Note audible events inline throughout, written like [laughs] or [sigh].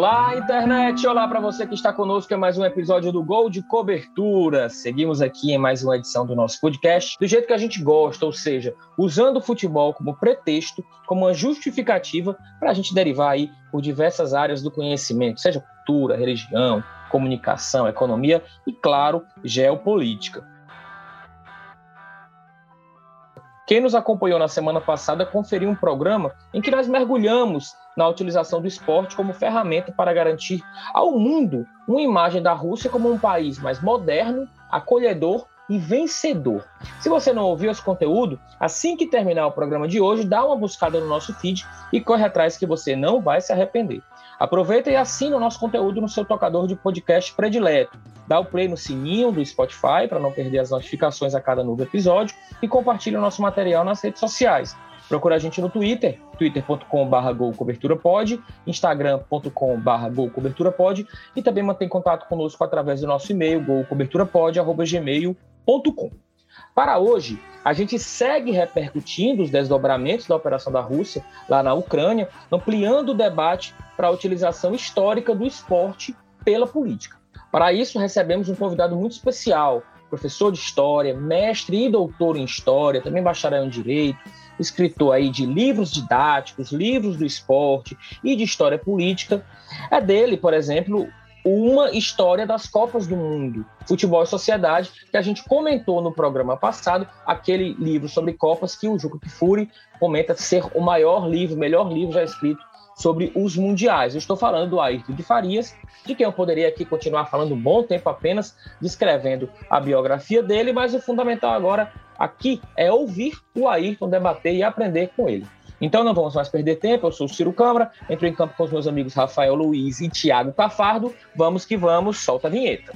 Olá, internet! Olá para você que está conosco em mais um episódio do Gol de Cobertura. Seguimos aqui em mais uma edição do nosso podcast, do jeito que a gente gosta, ou seja, usando o futebol como pretexto, como uma justificativa para a gente derivar aí por diversas áreas do conhecimento, seja cultura, religião, comunicação, economia e, claro, geopolítica. Quem nos acompanhou na semana passada conferiu um programa em que nós mergulhamos na utilização do esporte como ferramenta para garantir ao mundo uma imagem da Rússia como um país mais moderno, acolhedor e vencedor. Se você não ouviu esse conteúdo, assim que terminar o programa de hoje, dá uma buscada no nosso feed e corre atrás que você não vai se arrepender. Aproveita e assina o nosso conteúdo no seu tocador de podcast predileto. Dá o play no sininho do Spotify para não perder as notificações a cada novo episódio e compartilhe o nosso material nas redes sociais. Procura a gente no Twitter, twitter.com.br golcoberturapod, instagram.com.br golcoberturapod e também mantém contato conosco através do nosso e-mail golcoberturapod.gmail.com. Para hoje, a gente segue repercutindo os desdobramentos da operação da Rússia lá na Ucrânia, ampliando o debate para a utilização histórica do esporte pela política. Para isso, recebemos um convidado muito especial, professor de História, mestre e doutor em História, também bacharel em Direito, escritor aí de livros didáticos, livros do esporte e de história política. É dele, por exemplo, uma história das Copas do Mundo, Futebol e Sociedade, que a gente comentou no programa passado, aquele livro sobre Copas que o Juca Kifuri comenta ser o maior livro, melhor livro já escrito sobre os mundiais. Eu estou falando do Ayrton de Farias, de quem eu poderia aqui continuar falando um bom tempo apenas descrevendo a biografia dele, mas o fundamental agora aqui é ouvir o Ayrton debater e aprender com ele. Então não vamos mais perder tempo, eu sou o Ciro Câmara, entro em campo com os meus amigos Rafael Luiz e Tiago Cafardo. Vamos que vamos, solta a vinheta.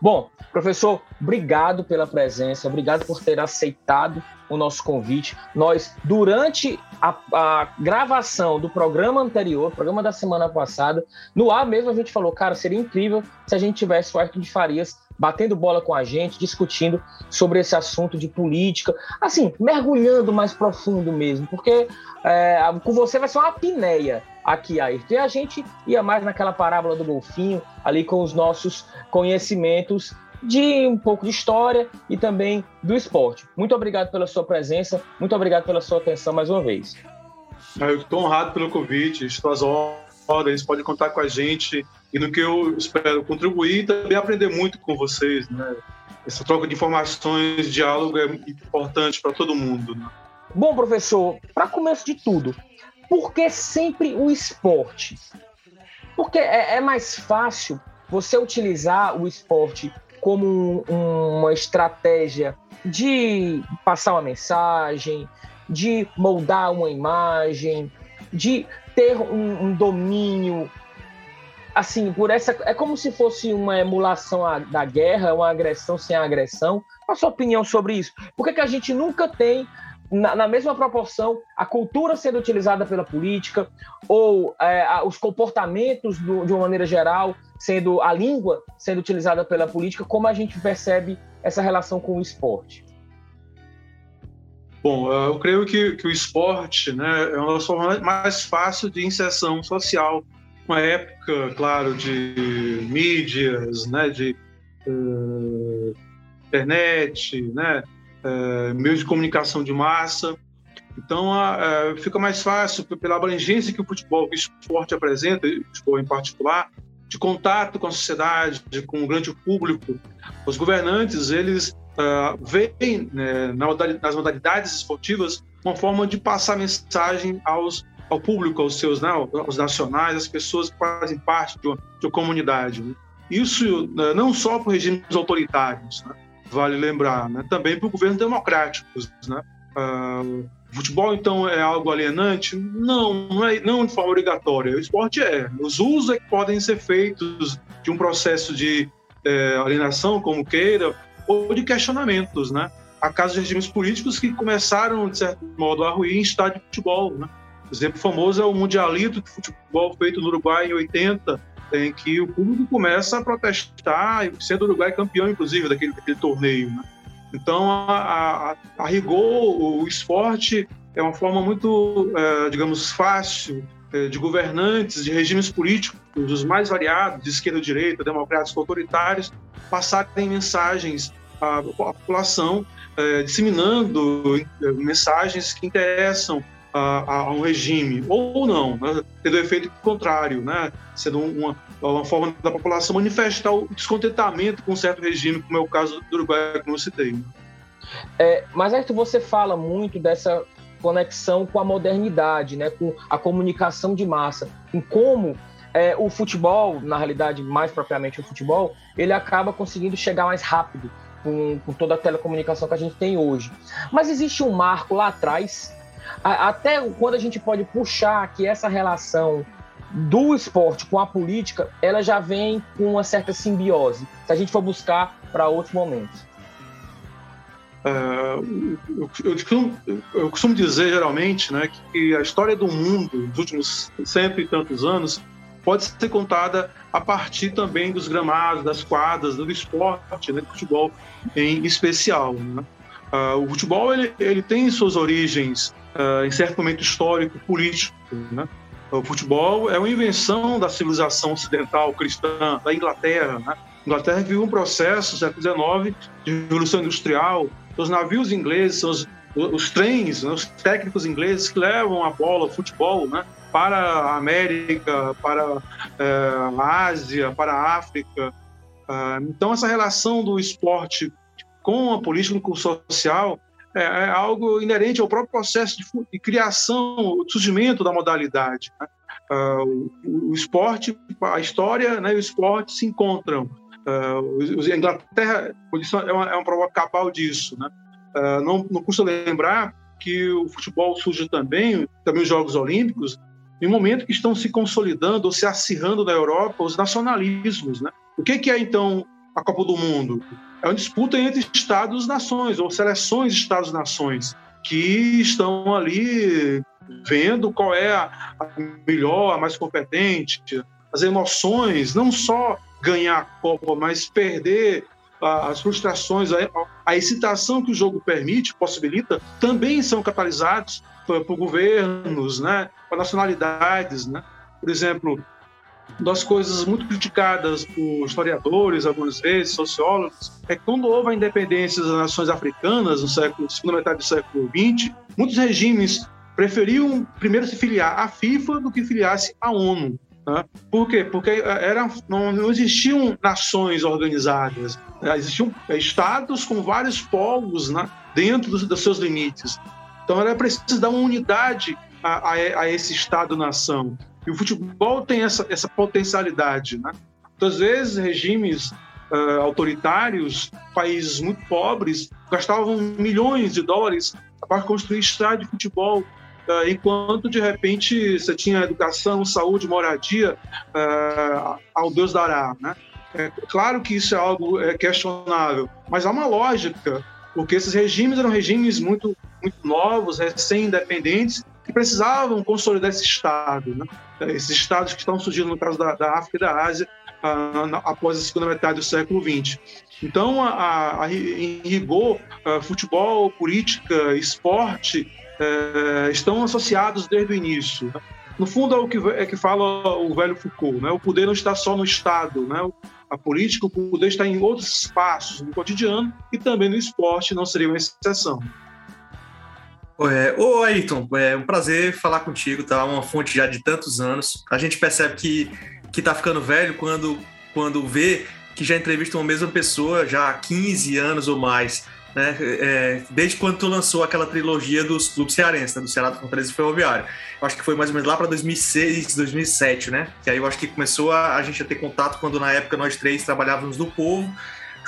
Bom, Professor, obrigado pela presença, obrigado por ter aceitado o nosso convite. Nós, durante a, a, gravação do programa anterior, programa da semana passada, no ar mesmo a gente falou, cara, seria incrível se a gente tivesse o Arthur de Farias batendo bola com a gente, discutindo sobre esse assunto de política, assim, mergulhando mais profundo mesmo, porque é, com você vai ser uma apneia aqui, Ayrton. E a gente ia mais naquela parábola do golfinho, ali com os nossos conhecimentos de um pouco de história e também do esporte. Muito obrigado pela sua presença, muito obrigado pela sua atenção mais uma vez. Eu estou honrado pelo convite, estou às ordens, podem contar com a gente e no que eu espero contribuir e também aprender muito com vocês. Né? Essa troca de informações, diálogo é importante para todo mundo. Né? Bom, professor, para começo de tudo, por que sempre o esporte? Porque é, é mais fácil você utilizar o esporte como um, uma estratégia de passar uma mensagem, de moldar uma imagem, de ter um, um domínio assim, por essa. É como se fosse uma emulação da guerra, uma agressão sem agressão. A sua opinião sobre isso? Por que, que a gente nunca tem na, na, mesma proporção, a cultura sendo utilizada pela política, ou é, a, os comportamentos, do, de uma maneira geral, sendo a língua sendo utilizada pela política, como a gente percebe essa relação com o esporte? Bom, eu creio que, que o esporte né, é uma formas mais fáceis de inserção social. Uma época, claro, de mídias, né, de uh, internet, né, é, meios de comunicação de massa. Então, é, fica mais fácil, pela abrangência que o futebol, que o esporte apresenta, o futebol em particular, de contato com a sociedade, de, com o grande público. Os governantes, eles uh, veem né, nas modalidades esportivas uma forma de passar mensagem aos, ao público, aos seus, né, aos nacionais, às pessoas que fazem parte de uma, de uma comunidade. Né? Isso uh, não só para regimes autoritários, né? Vale lembrar, né? também para governos democráticos. Né? Uh, futebol, então, é algo alienante? Não, não, é, não de forma obrigatória. O esporte é. Os usos é que podem ser feitos de um processo de é, alienação, como queira, ou de questionamentos, né? há casos de regimes políticos que começaram, de certo modo, a ruir em estádio de futebol. Né? O exemplo famoso é o Mundialito de futebol feito no Uruguai em 80, em que o público começa a protestar, sendo o Uruguai campeão, inclusive, daquele, daquele torneio. Né? Então, a, a, a, rigor, o esporte é uma forma muito, é, digamos, fácil é, de governantes, de regimes políticos, os mais variados, de esquerda direita, democráticos autoritários, passarem mensagens à população, é, disseminando é, mensagens que interessam a, a, um regime, ou não, né, tendo o efeito contrário, né, sendo uma, uma forma da população manifestar o descontentamento com um certo regime, como é o caso do Uruguai, como eu citei. É, mas aí você fala muito dessa conexão com a modernidade, né, com a comunicação de massa, em como é, o futebol, na realidade, mais propriamente o futebol, ele acaba conseguindo chegar mais rápido com, com toda a telecomunicação que a gente tem hoje. Mas existe um marco lá atrás, até quando a gente pode puxar que essa relação do esporte com a política, ela já vem com uma certa simbiose, se a gente for buscar para outros momentos. Uh, eu, eu, costumo, eu, costumo, dizer geralmente né, que a história do mundo dos últimos cento e tantos anos pode ser contada a partir também dos gramados, das quadras, do esporte, né, do futebol em especial. Né? Uh, o futebol ele, ele tem suas origens uh, em certo momento histórico, político. Né? O futebol é uma invenção da civilização ocidental cristã da Inglaterra. Né? Inglaterra viu um processo, no século XIX, de revolução industrial. Os navios ingleses são os, os trens, né? os técnicos ingleses que levam a bola, o futebol, né? para a América, para é, a Ásia, para a África. Ah, então, essa relação do esporte com a política social é, é algo inerente ao próprio processo de, de criação, surgimento da modalidade. Né? Uh, o, o, esporte, a história né, e o esporte se encontram. Uh, a Inglaterra é uma, é uma prova cabal disso. Né? Uh, não, não custa lembrar que o futebol surge também, também os Jogos Olímpicos, em um momento que estão se consolidando ou se acirrando na Europa os nacionalismos. Né? O que, que é, então, a Copa do Mundo? É uma disputa entre Estados-nações ou seleções de Estados-nações que estão ali vendo qual é a melhor, a mais competente, as emoções, não só ganhar a Copa, mas perder as frustrações, a, excitação que o jogo permite, possibilita, também são catalisados por, por governos, né, por nacionalidades. Né? Por exemplo, das coisas muito criticadas por historiadores, algumas vezes, sociólogos, é que quando houve a independência das nações africanas, no século, segunda metade do século XX, muitos regimes preferiam primeiro se filiar à FIFA do que filiar-se à ONU. Né? Por quê? Porque era, não, não existiam nações organizadas, né? existiam estados com vários povos né? dentro dos, dos, seus limites. Então era preciso dar uma unidade a, a, a esse Estado-nação. E o futebol tem essa, essa potencialidade. Né? Muitas vezes, regimes uh, autoritários, países muito pobres, gastavam milhões de dólares para construir estádio de futebol, uh, enquanto, de repente, você tinha educação, saúde, moradia uh, ao Deus dará. Né? É claro que isso é algo é, questionável, mas há uma lógica, porque esses regimes eram regimes muito, muito novos, recém-independentes, que precisavam consolidar esse Estado. Né? Esses Estados que estão surgindo no caso da, da África e da Ásia uh, após a segunda metade do século XX. Então, a, a, em rigor, uh, futebol, política, esporte uh, estão associados desde o início. Né? No fundo, é o que, é que fala o velho Foucault: né? o poder não está só no Estado, né? a política, o poder está em outros espaços, no cotidiano e também no esporte, não seria uma exceção. É, ô Ayrton, é um prazer falar contigo, tá? Uma fonte já de tantos anos. A gente percebe que, que tá ficando velho quando, quando vê que já entrevista uma mesma pessoa já há 15 anos ou mais. Né? É, desde quando tu lançou aquela trilogia dos clubes cearenses, né? do Ceará do Fortaleza e Ferroviário. Eu acho que foi mais ou menos lá para 2006, 2007, né? Que aí eu acho que começou a, a gente a ter contato quando na época nós três trabalhávamos no Povo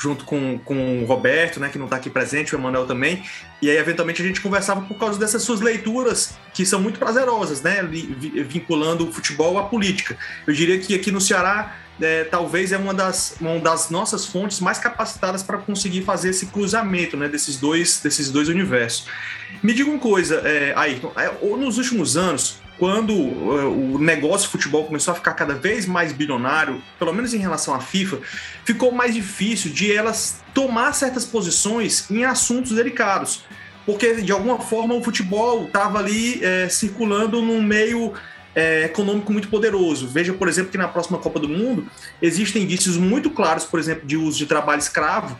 junto com, com o Roberto, né, que não está aqui presente, o Emanuel também. E aí, eventualmente, a gente conversava por causa dessas suas leituras, que são muito prazerosas, né, vinculando o futebol à política. Eu diria que aqui no Ceará é, talvez é uma das, uma das nossas fontes mais capacitadas para conseguir fazer esse cruzamento né, desses, dois, desses dois universos. Me diga uma coisa, é, Ayrton, é, nos últimos anos, quando é, o negócio de futebol começou a ficar cada vez mais bilionário, pelo menos em relação à FIFA, ficou mais difícil de elas tomar certas posições em assuntos delicados. Porque, de alguma forma, o futebol estava ali é, circulando num meio é, econômico muito poderoso. Veja, por exemplo, que na próxima Copa do Mundo existem indícios muito claros, por exemplo, de uso de trabalho escravo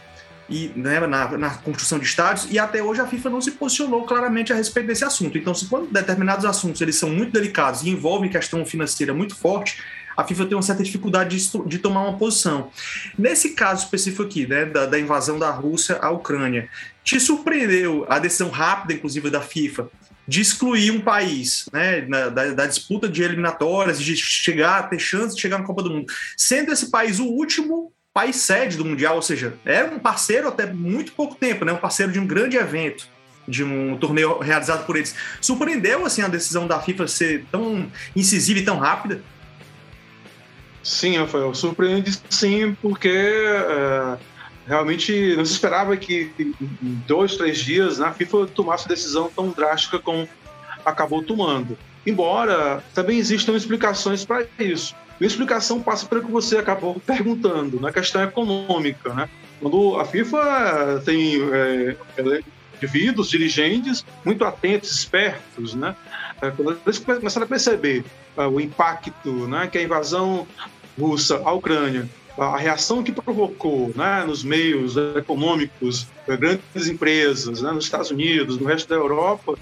e né, na, na, construção de estádios, e até hoje a FIFA não se posicionou claramente a respeito desse assunto. Então, se quando determinados assuntos eles são muito delicados e envolvem questão financeira muito forte, a FIFA tem uma certa dificuldade de, de tomar uma posição. Nesse caso específico aqui, né, da, da invasão da Rússia à Ucrânia, te surpreendeu a decisão rápida, inclusive, da FIFA de excluir um país, né, da, da, disputa de eliminatórias, de chegar, ter chance de chegar na Copa do Mundo, sendo esse país o último país sede do Mundial, ou seja, era um parceiro até muito pouco tempo, né, um parceiro de um grande evento, de um torneio realizado por eles. Surpreendeu assim a decisão da FIFA ser tão incisiva e tão rápida? Sim, Rafael, surpreende sim, porque é, realmente não se esperava que em dois, três dias né, a FIFA tomasse decisão tão drástica como acabou tomando. Embora também existam explicações para isso. E a explicação passa pelo que você acabou perguntando, na questão econômica. Né? Quando a FIFA tem é, indivíduos, dirigentes muito atentos, espertos, né? É, quando eles começaram a perceber uh, o impacto né, que a invasão russa à Ucrânia a reação que provocou né, nos meios econômicos, grandes empresas, né, nos Estados Unidos, no resto da Europa,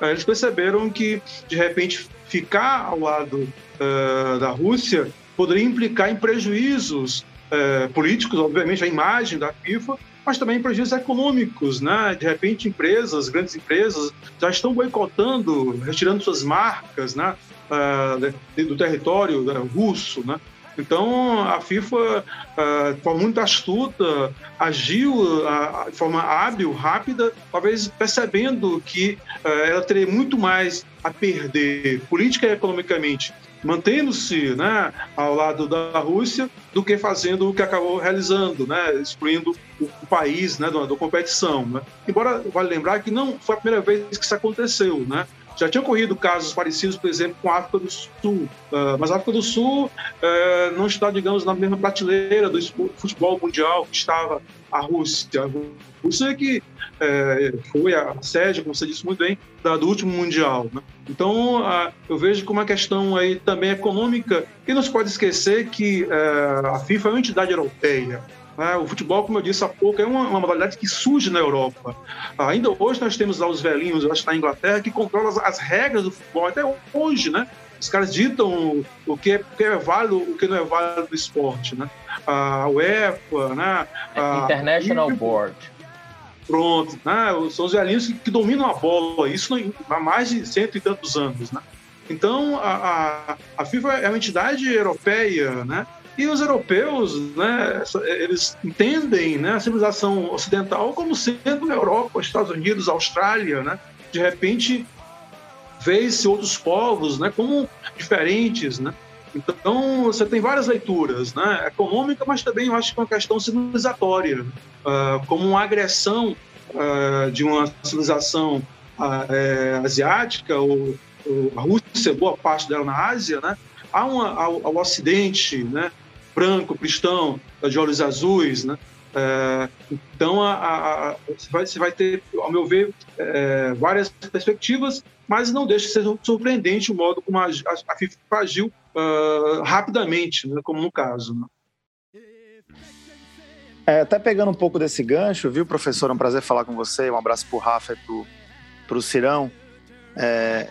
eh, eles perceberam que, de repente, ficar ao lado uh, da Rússia poderia implicar em prejuízos uh, políticos, obviamente, a imagem da FIFA, mas também prejuízos econômicos, né? De repente, empresas, grandes empresas, já estão boicotando, retirando suas marcas, né? Uh, do território né, russo, né? Então, a FIFA, ah, de forma muito astuta, agiu ah, de forma hábil, rápida, talvez percebendo que ah, ela teria muito mais a perder política e economicamente, mantendo-se né, ao lado da Rússia, do que fazendo o que acabou realizando, né, excluindo o, país né, da competição. Né. Embora, vale lembrar que não foi a primeira vez que isso aconteceu. Né. Já tinha ocorrido casos parecidos, por exemplo, com a África do Sul, uh, mas a África do Sul uh, não está, digamos, na mesma prateleira do futebol mundial que estava a Rússia. A Rússia é que uh, foi a sede, como você disse muito bem, da, do último mundial. Né? Então, eu vejo como uma questão aí também econômica, e não se pode esquecer que a FIFA é uma entidade europeia. Né? O futebol, como eu disse há pouco, é uma, uma, modalidade que surge na Europa. Ainda hoje nós temos lá os velhinhos, acho que na Inglaterra, que controlam as, as regras do futebol, até hoje, né? Os caras ditam o que, é, o que é válido, o que não é válido do esporte, né? A UEFA, né? A, International Board. Pronto, né? São os velhinhos que, que dominam a bola, isso há mais de cento e tantos anos, né? Então, a, a, a FIFA é uma entidade europeia, né? E os europeus, né, eles entendem né, a civilização ocidental como sendo a Europa, Estados Unidos, Austrália, né? De repente, vê-se outros povos né, como diferentes, né? Então, você tem várias leituras, né? Econômica, mas também eu acho que é uma questão civilizatória, uh, como uma agressão uh, de uma civilização uh, asiática, ou, ou, a Rússia, boa parte dela na Ásia, né? Há uma, ao, ao Ocidente, né? Branco, cristão, de olhos azuis, né? É, então, a, a, a, você, vai, você, vai, ter, ao meu ver, é, várias perspectivas, mas não deixa de ser surpreendente o modo como a, FIFA agiu uh, rapidamente, né, como no caso. Né? É, até pegando um pouco desse gancho, viu, professor? É um prazer falar com você. Um abraço para o Rafa e para o Cirão. É,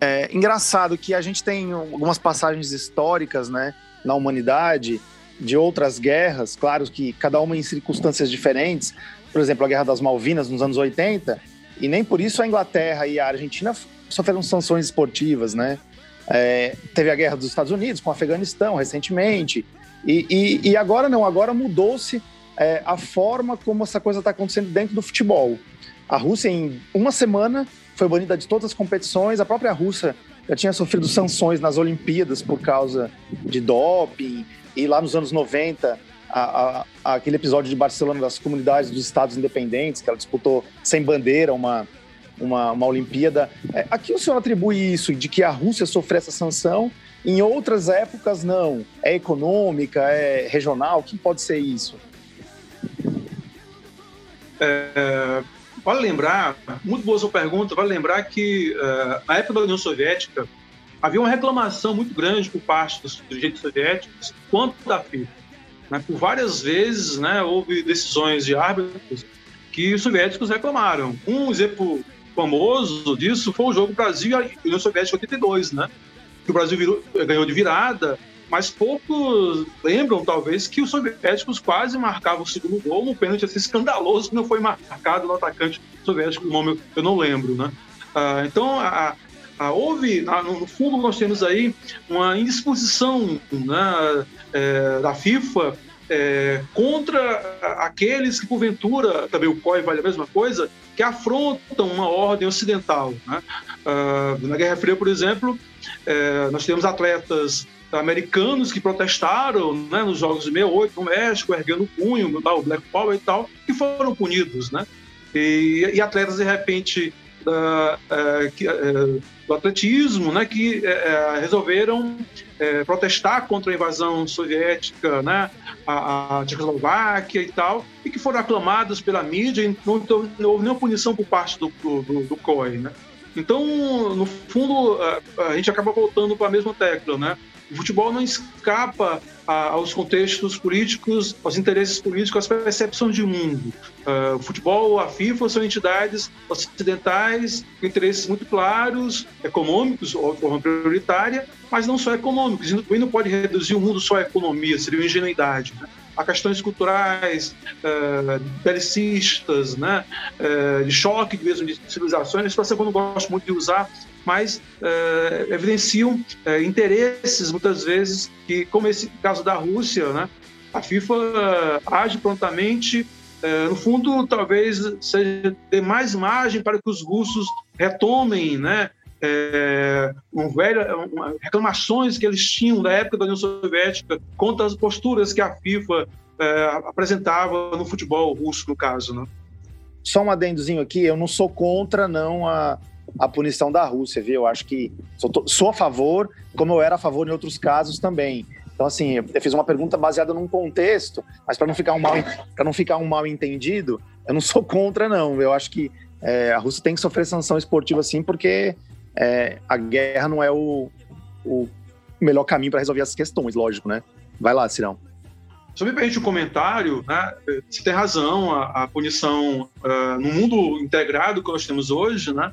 é engraçado que a gente tem algumas passagens históricas, né? Na humanidade, de outras guerras, claro que cada uma em circunstâncias diferentes, por exemplo, a Guerra das Malvinas nos anos 80, e nem por isso a Inglaterra e a Argentina sofreram sanções esportivas, né? É, teve a Guerra dos Estados Unidos com o Afeganistão recentemente, e, e, e agora não, agora mudou-se é, a forma como essa coisa está acontecendo dentro do futebol. A Rússia, em uma semana, foi banida de todas as competições, a própria Rússia já tinha sofrido sanções nas Olimpíadas por causa de doping, e lá nos anos 90, a, a, aquele episódio de Barcelona das comunidades dos estados independentes, que ela disputou sem bandeira uma, uma, uma Olimpíada. É, aqui o senhor atribui isso, de que a Rússia sofreu essa sanção, em outras épocas não. É econômica, é regional, o que pode ser isso? É, vale lembrar, muito boa sua pergunta, vale lembrar que uh, na época da União Soviética havia uma reclamação muito grande por parte dos dirigentes soviéticos quanto da FIFA. Né? Por várias vezes né, houve decisões de árbitros que os soviéticos reclamaram. Um exemplo famoso disso foi o jogo Brasil e União Soviética 82, né? que o Brasil virou, ganhou de virada mas poucos lembram, talvez, que os soviéticos quase marcavam o segundo gol num pênalti assim, escandaloso que não foi marcado no atacante soviético, o nome eu não lembro, né? Ah, então, a, houve, no fundo, nós temos aí uma indisposição né, é, da FIFA é, contra aqueles que, porventura, também o COI vale a mesma coisa, que afrontam uma ordem ocidental. Né? Ah, na Guerra Fria, por exemplo, é, nós temos atletas americanos que protestaram né, nos Jogos de 68 no México, erguendo o punho, o Black Power e tal, que foram punidos, né? E, e atletas, de repente, da, uh, que, uh, do atletismo, né, que uh, resolveram protestar contra a invasão soviética, né, a, a Tchecoslováquia e tal, e que foram aclamados pela mídia, e não, não houve nenhuma punição por parte do, do, do COI, né? Então, no fundo, a, a gente acaba voltando para a mesma tecla, né? O futebol não escapa aos contextos políticos, aos interesses políticos, às percepções de mundo. Uh, o futebol, a FIFA são entidades ocidentais com interesses muito claros, econômicos, de forma prioritária, mas não só econômicos. E não pode reduzir o mundo só à economia, seria uma ingenuidade. Né? Questões culturais, uh, belicistas, né? Uh, de choque mesmo de civilizações. Essa expressão que eu não gosto muito de usar, mas uh, evidenciam uh, interesses, muitas vezes, que, como esse caso da Rússia, né, a FIFA uh, age prontamente. no fundo, talvez seja ter mais margem para que os russos retomem né, um velho, reclamações que eles tinham da época da União Soviética contra as posturas que a FIFA apresentava no futebol russo, no caso. Né? Só um adendozinho aqui, eu não sou contra não a a punição da Rússia, viu? Eu acho que sou, sou, a favor, como eu era a favor em outros casos também. Então, assim, eu fiz uma pergunta baseada num contexto, mas para não ficar um mal, para não ficar um mal entendido, eu não sou contra, não. Eu acho que é, a Rússia tem que sofrer sanção esportiva, sim, porque é, a guerra não é o, o melhor caminho para resolver essas questões, lógico, né? Vai lá, Cirão. Só me permite um comentário, né? Você tem razão, a, a punição uh, no mundo integrado que nós temos hoje, né?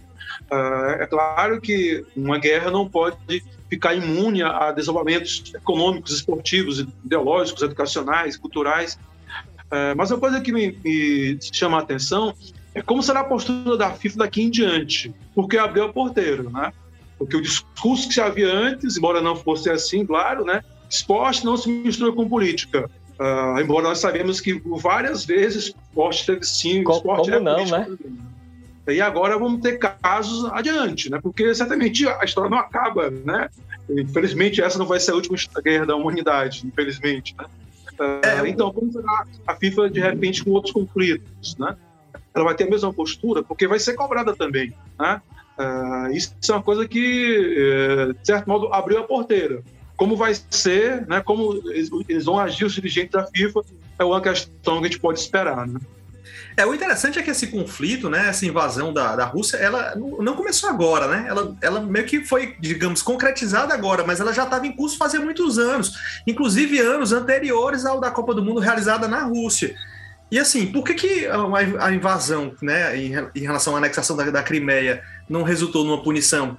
Uh, é claro que uma guerra não pode ficar imune a desenvolvimentos econômicos, esportivos, ideológicos, educacionais, culturais. Uh, mas uma coisa que me, me, chama a atenção é como será a postura da FIFA daqui em diante, porque abriu o porteiro, né? Porque o discurso que se havia antes, embora não fosse assim, claro, né? Esporte não se mistura com política. Uh, embora nós sabemos que várias vezes esporte teve sim, o esporte como é não, né? E agora vamos ter casos adiante, né? Porque certamente a história não acaba, né? Infelizmente essa não vai ser a última guerra da humanidade, infelizmente, né? Uh, então, como será a FIFA de repente com outros conflitos, né? Ela vai ter a mesma postura, porque vai ser cobrada também, né? Uh, isso é uma coisa que, eh, de certo modo, abriu a porteira como vai ser, né, como eles vão agir os dirigentes da FIFA, é uma questão que a gente pode esperar. Né? É, o interessante é que esse conflito, né, essa invasão da, da Rússia, ela não começou agora, né? Ela, ela meio que foi, digamos, concretizada agora, mas ela já estava em curso fazia muitos anos, inclusive anos anteriores ao da Copa do Mundo realizada na Rússia. E assim, por que, que a invasão, né, em, relação à anexação da, da Crimeia, não resultou numa punição?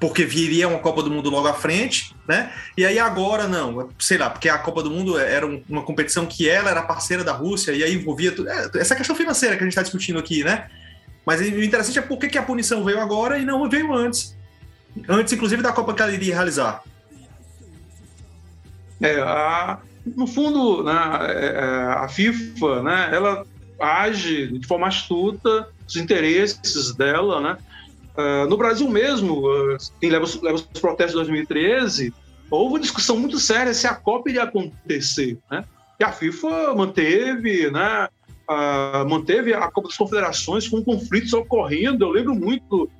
Porque viria uma Copa do Mundo logo à frente, né? E aí agora não, sei lá, porque a Copa do Mundo era uma competição que ela era parceira da Rússia e aí envolvia tudo. É, essa questão financeira que a gente está discutindo aqui, né? Mas o interessante é por que, a punição veio agora e não veio antes. Antes, inclusive, da Copa que ela iria realizar. É, a, no fundo, né, é, é, a FIFA, né, ela age de forma astuta, os interesses dela, né? Uh, no Brasil mesmo, uh, quem leva, leva os protestos de 2013, houve uma discussão muito séria se a Copa iria acontecer, né? E a FIFA manteve, né? Uh, manteve a Copa das Confederações com conflitos ocorrendo. Eu lembro muito,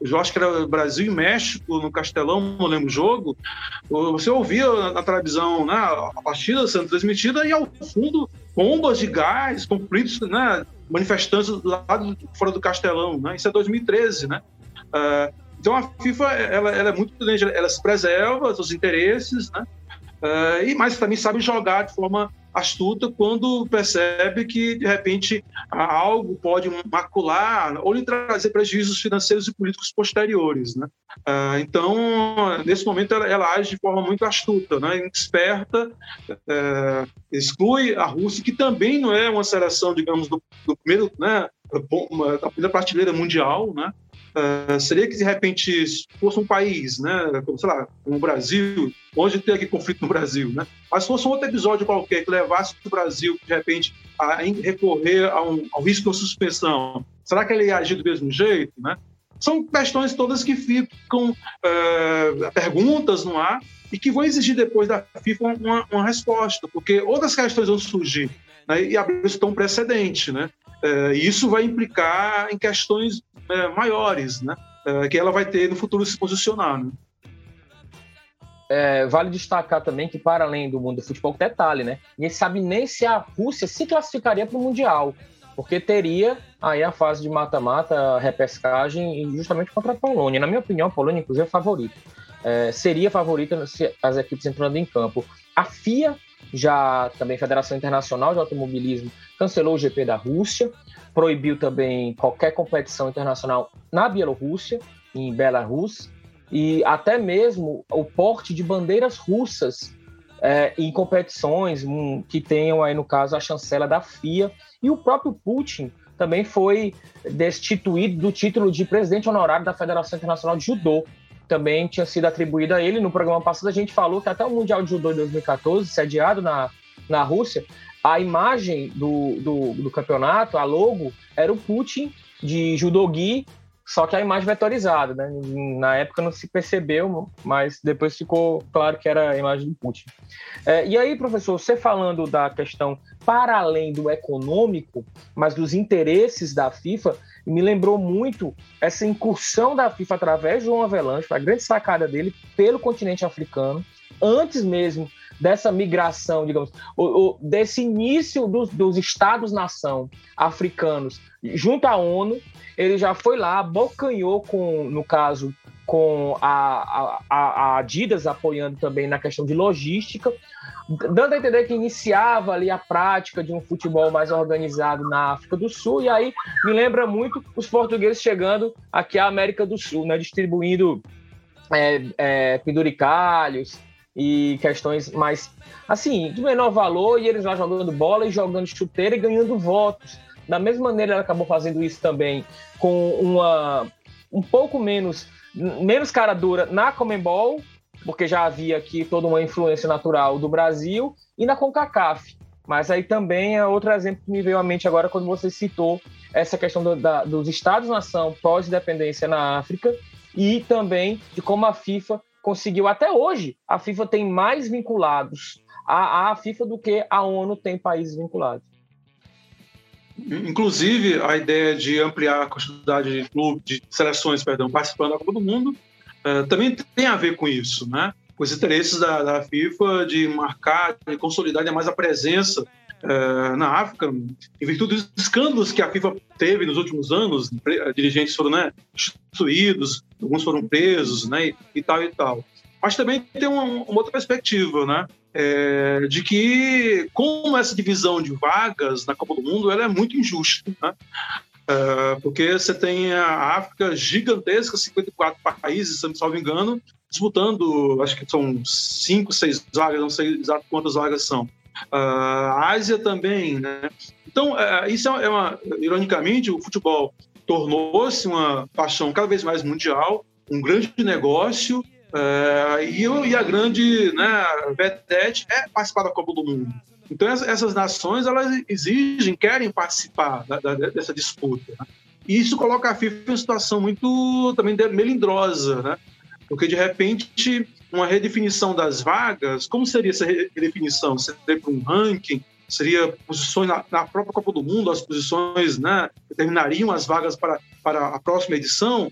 eu acho que era Brasil e México no Castelão, não lembro o jogo. Você ouvia na, na televisão né, a partida sendo transmitida e ao fundo bombas de gás, conflitos, né? Manifestantes lá fora do Castelão, né? Isso é 2013, né? Uh, então a FIFA ela, ela é muito grande, ela se preserva seus interesses, né? Uh, e mas também sabe jogar de forma astuta quando percebe que de repente algo pode macular ou lhe trazer prejuízos financeiros e políticos posteriores, né? Uh, então nesse momento ela, ela, age de forma muito astuta, né? Esperta, uh, exclui a Rússia que também não é uma seleção, digamos, do, do primeiro, né? Da primeira prateleira mundial, né? Uh, seria que de repente fosse um país, né, como, sei lá, como o Brasil, onde aqui conflito no Brasil, né, mas fosse um outro episódio qualquer que levasse o Brasil, de repente, a recorrer a um, ao risco de suspensão, será que ele ia agir do mesmo jeito, né? São questões todas que ficam uh, perguntas no ar e que vão exigir depois da FIFA uma, uma resposta, porque outras questões vão surgir né, e abrir um precedente, né? Uh, e isso vai implicar em questões é, maiores, né? É, que ela vai ter no futuro se posicionar. Né? É, vale destacar também que, para além do mundo do futebol, detalhe, né? Ninguém sabe nem se a Rússia se classificaria para o Mundial, porque teria aí a fase de mata-mata, repescagem, justamente contra a Polônia. Na minha opinião, a Polônia, inclusive, é favorita. É, seria favorita se as equipes entrando em campo. A FIA, já também Federação Internacional de Automobilismo, cancelou o GP da Rússia proibiu também qualquer competição internacional na Bielorrússia, em Belarus, e até mesmo o porte de bandeiras russas é, em competições um, que tenham aí, no caso, a chancela da FIA. E o próprio Putin também foi destituído do título de presidente honorário da Federação Internacional de Judô. Também tinha sido atribuído a ele. No programa passado, a gente falou que até o Mundial de Judô de 2014, sediado na, na Rússia, a imagem do, do, do campeonato, a logo, era o Putin de judogi, só que a imagem vetorizada, né? Na época não se percebeu, mas depois ficou claro que era a imagem do Putin. É, e aí, professor, você falando da questão para além do econômico, mas dos interesses da FIFA, me lembrou muito essa incursão da FIFA através de João Avelanche, a grande sacada dele pelo continente africano, antes mesmo dessa migração, digamos, o, o, desse início dos, dos Estados-nação africanos junto à ONU, ele já foi lá, abocanhou com, no caso, com a, a, a Adidas apoiando também na questão de logística, dando a entender que iniciava ali a prática de um futebol mais organizado na África do Sul, e aí me lembra muito os portugueses chegando aqui à América do Sul, né, distribuindo é, é, penduricalhos, e questões mais, assim, de menor valor, e eles lá jogando bola e jogando chuteira e ganhando votos. Da mesma maneira, ela acabou fazendo isso também com uma um pouco menos, menos cara dura na Comembol, porque já havia aqui toda uma influência natural do Brasil, e na CONCACAF. Mas aí também é outro exemplo que me veio à mente agora quando você citou essa questão do, da, dos Estados-nação pós-independência na África e também de como a FIFA conseguiu até hoje. A FIFA tem mais vinculados à, à FIFA do que a ONU tem países vinculados. Inclusive, a ideia de ampliar a quantidade de clubes, de seleções, perdão, participando da Copa do Mundo, uh, também tem a ver com isso, né? Com os interesses da, da FIFA de marcar, de consolidar mais a presença uh, na África, em virtude dos escândalos que a FIFA teve nos últimos anos, dirigentes foram né, instituídos, alguns foram presos, né, e, tal e tal. Mas também tem uma, uma outra perspectiva, né? É, de que como essa divisão de vagas na Copa do Mundo ela é muito injusta, né? É, porque você tem a África gigantesca, 54 países, se não me engano, disputando, acho que são cinco, seis vagas, não sei exato quantas vagas são. A Ásia também, né? Então, é, isso é uma, ironicamente, o futebol tornou-se uma paixão cada vez mais mundial, um grande negócio, é, e, e, a grande né, vedete é participar da Copa do Mundo. Então, essas nações, elas exigem, querem participar dessa disputa. Né? E isso coloca a FIFA em uma situação muito também melindrosa, né? Porque, de repente, uma redefinição das vagas, como seria essa redefinição? Seria para um ranking? Seria posições na, na, própria Copa do Mundo, as posições né, determinariam as vagas para, para a próxima edição?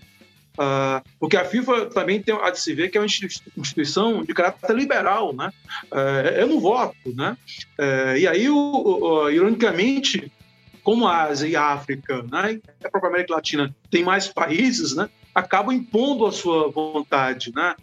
Uh, porque a FIFA também tem a de se ver que é uma instituição de caráter liberal, né? Uh, eu não voto, né? Uh, e aí, o, o, ironicamente, como a Ásia e a África, né, a própria América Latina tem mais países, né? Acabam impondo a sua vontade, né?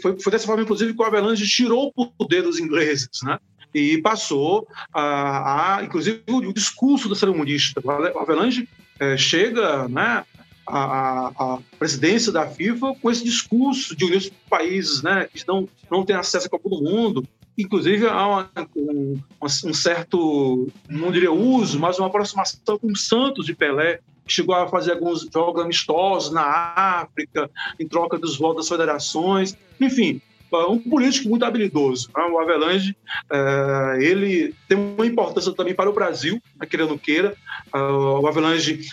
Foi, foi, dessa forma, inclusive, que o Avelange tirou o poder dos ingleses, né? E passou a, a inclusive, o discurso do ceremonista. O Avelange chega, né? a, presidência da FIFA com esse discurso de unir os países né, que não, não têm acesso à Copa do Mundo. Inclusive, há uma, um, um, certo, não diria uso, mas uma aproximação com Santos de Pelé, chegou a fazer alguns jogos amistosos na África, em troca dos votos das federações. Enfim, um político muito habilidoso. Né? O Avelange, é, ele tem uma importância também para o Brasil, querendo queira. o Avelange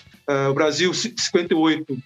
o Brasil, 58, uh,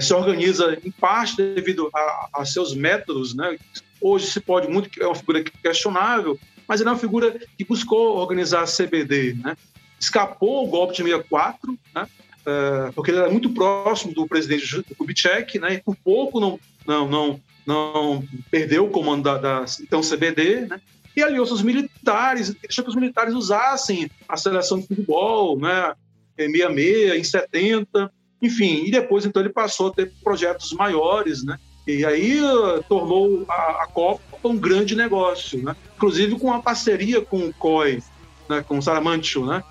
se organiza em parte devido a, a, seus métodos. Né? Hoje se pode muito, é uma figura questionável, mas ele é uma figura que buscou organizar a CBD. Né? Escapou o golpe de 64, né? Uh, porque ele era muito próximo do presidente Kubitschek, né? e por pouco não, não, não, não perdeu o comando da, da então CBD, né? e aliou seus militares, deixou que os militares usassem a seleção de futebol, né? 66, em 70, enfim, e depois então ele passou a ter projetos maiores, né? E aí uh, tornou a, a, Copa um grande negócio, né? Inclusive com uma parceria com o COI, né? com o Saramancho, né?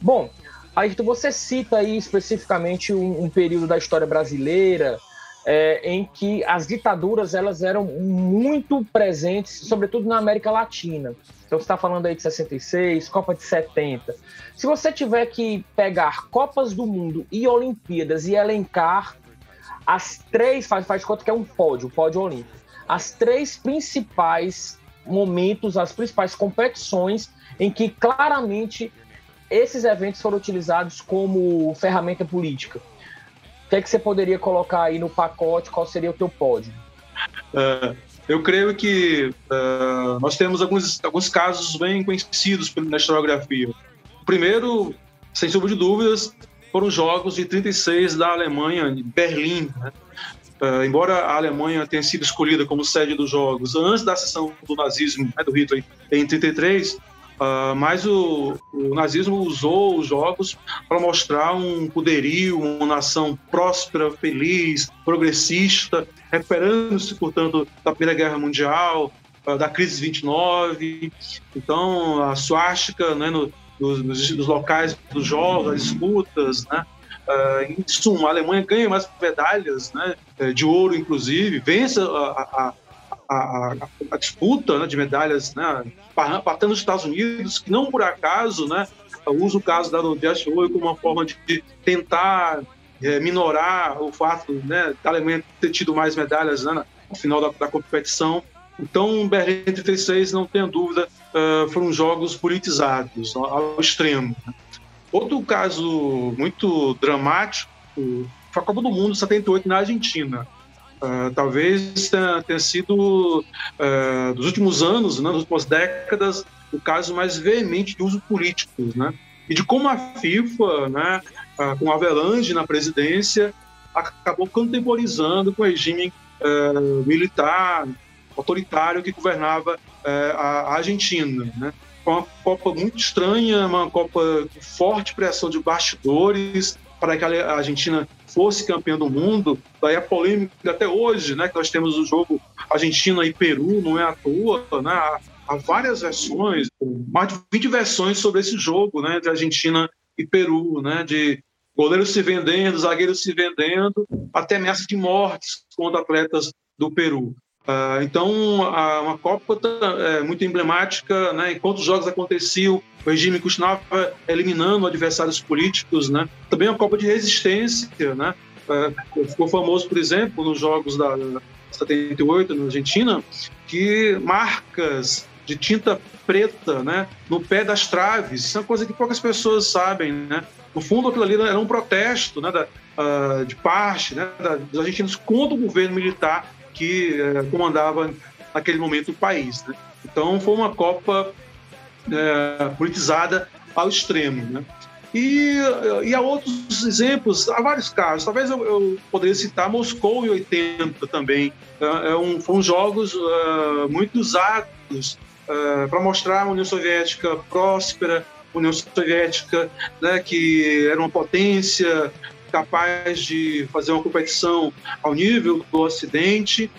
Bom, aí você cita aí especificamente um, um período da história brasileira é, em que as ditaduras elas eram muito presentes, sobretudo na América Latina. Então você está falando aí de 66, Copa de 70. Se você tiver que pegar Copas do Mundo e Olimpíadas e elencar as três, faz, faz conta que é um pódio, pódio olímpico, as três principais momentos, as principais competições em que claramente esses eventos foram utilizados como ferramenta política o que, é que você poderia colocar aí no pacote? Qual seria o teu pódio? Uh, eu creio que uh, nós temos alguns, alguns casos bem conhecidos na historiografia. O primeiro, sem sombra de dúvidas, foram os Jogos de 36 da Alemanha, de Berlim. Né? Uh, embora a Alemanha tenha sido escolhida como sede dos Jogos antes da sessão do nazismo, né, do Hitler, em 33, Uh, mas o, o, nazismo usou os jogos para mostrar um poderio, uma nação próspera, feliz, progressista, recuperando-se, portanto, da Primeira Guerra Mundial, uh, da crise de 29. Então, a suástica né, no, nos, nos, locais dos jogos, as disputas, né? Uh, em suma, a Alemanha ganha mais medalhas né, de ouro, inclusive, vence a, a, a, a, disputa né, de medalhas, né, partando dos Estados Unidos, que não por acaso né, usa o caso da Nordeste hoje como uma forma de, tentar é, minorar o fato né, da Alemanha ter tido mais medalhas né, no final da, da competição. Então, Berlim 36, não tenha dúvida, uh, foram jogos politizados ao, extremo. Outro caso muito dramático foi a Copa do Mundo 78 na Argentina. Uh, talvez tenha, sido, uh, dos últimos anos, né, das últimas décadas, o caso mais veemente de uso político, né? E de como a FIFA, né, uh, com a Avelange na presidência, acabou contemporizando com o regime militar, autoritário que governava a Argentina, né? Uma Copa muito estranha, uma Copa com forte pressão de bastidores, para que a Argentina fosse campeã do mundo, daí a polêmica até hoje, né, que nós temos o jogo Argentina e Peru, não é à toa, né, há, várias versões, mais de 20 versões sobre esse jogo, né, de Argentina e Peru, né, de goleiros se vendendo, zagueiros se vendendo, até ameaça de mortes contra atletas do Peru. Uh, então, a, uma Copa é, muito emblemática, né? enquanto os jogos aconteciam, o regime continuava eliminando adversários políticos. Né? Também uma Copa de resistência. Né? Uh, ficou famoso, por exemplo, nos jogos da 78 na Argentina, que marcas de tinta preta né? no pé das traves, isso é uma coisa que poucas pessoas sabem. Né? no fundo, aquilo ali era um protesto né, da, uh, de parte né, da, dos argentinos contra o governo militar que uh, comandava naquele momento o país. Né? Então, foi uma Copa uh, politizada ao extremo. Né? E, e há outros exemplos, há vários casos. Talvez eu, eu poderia citar Moscou em 80 também. É, é um, foram jogos uh, muito usados uh, para mostrar a União Soviética próspera, União Soviética né, que era uma potência capaz de fazer uma competição ao nível do Ocidente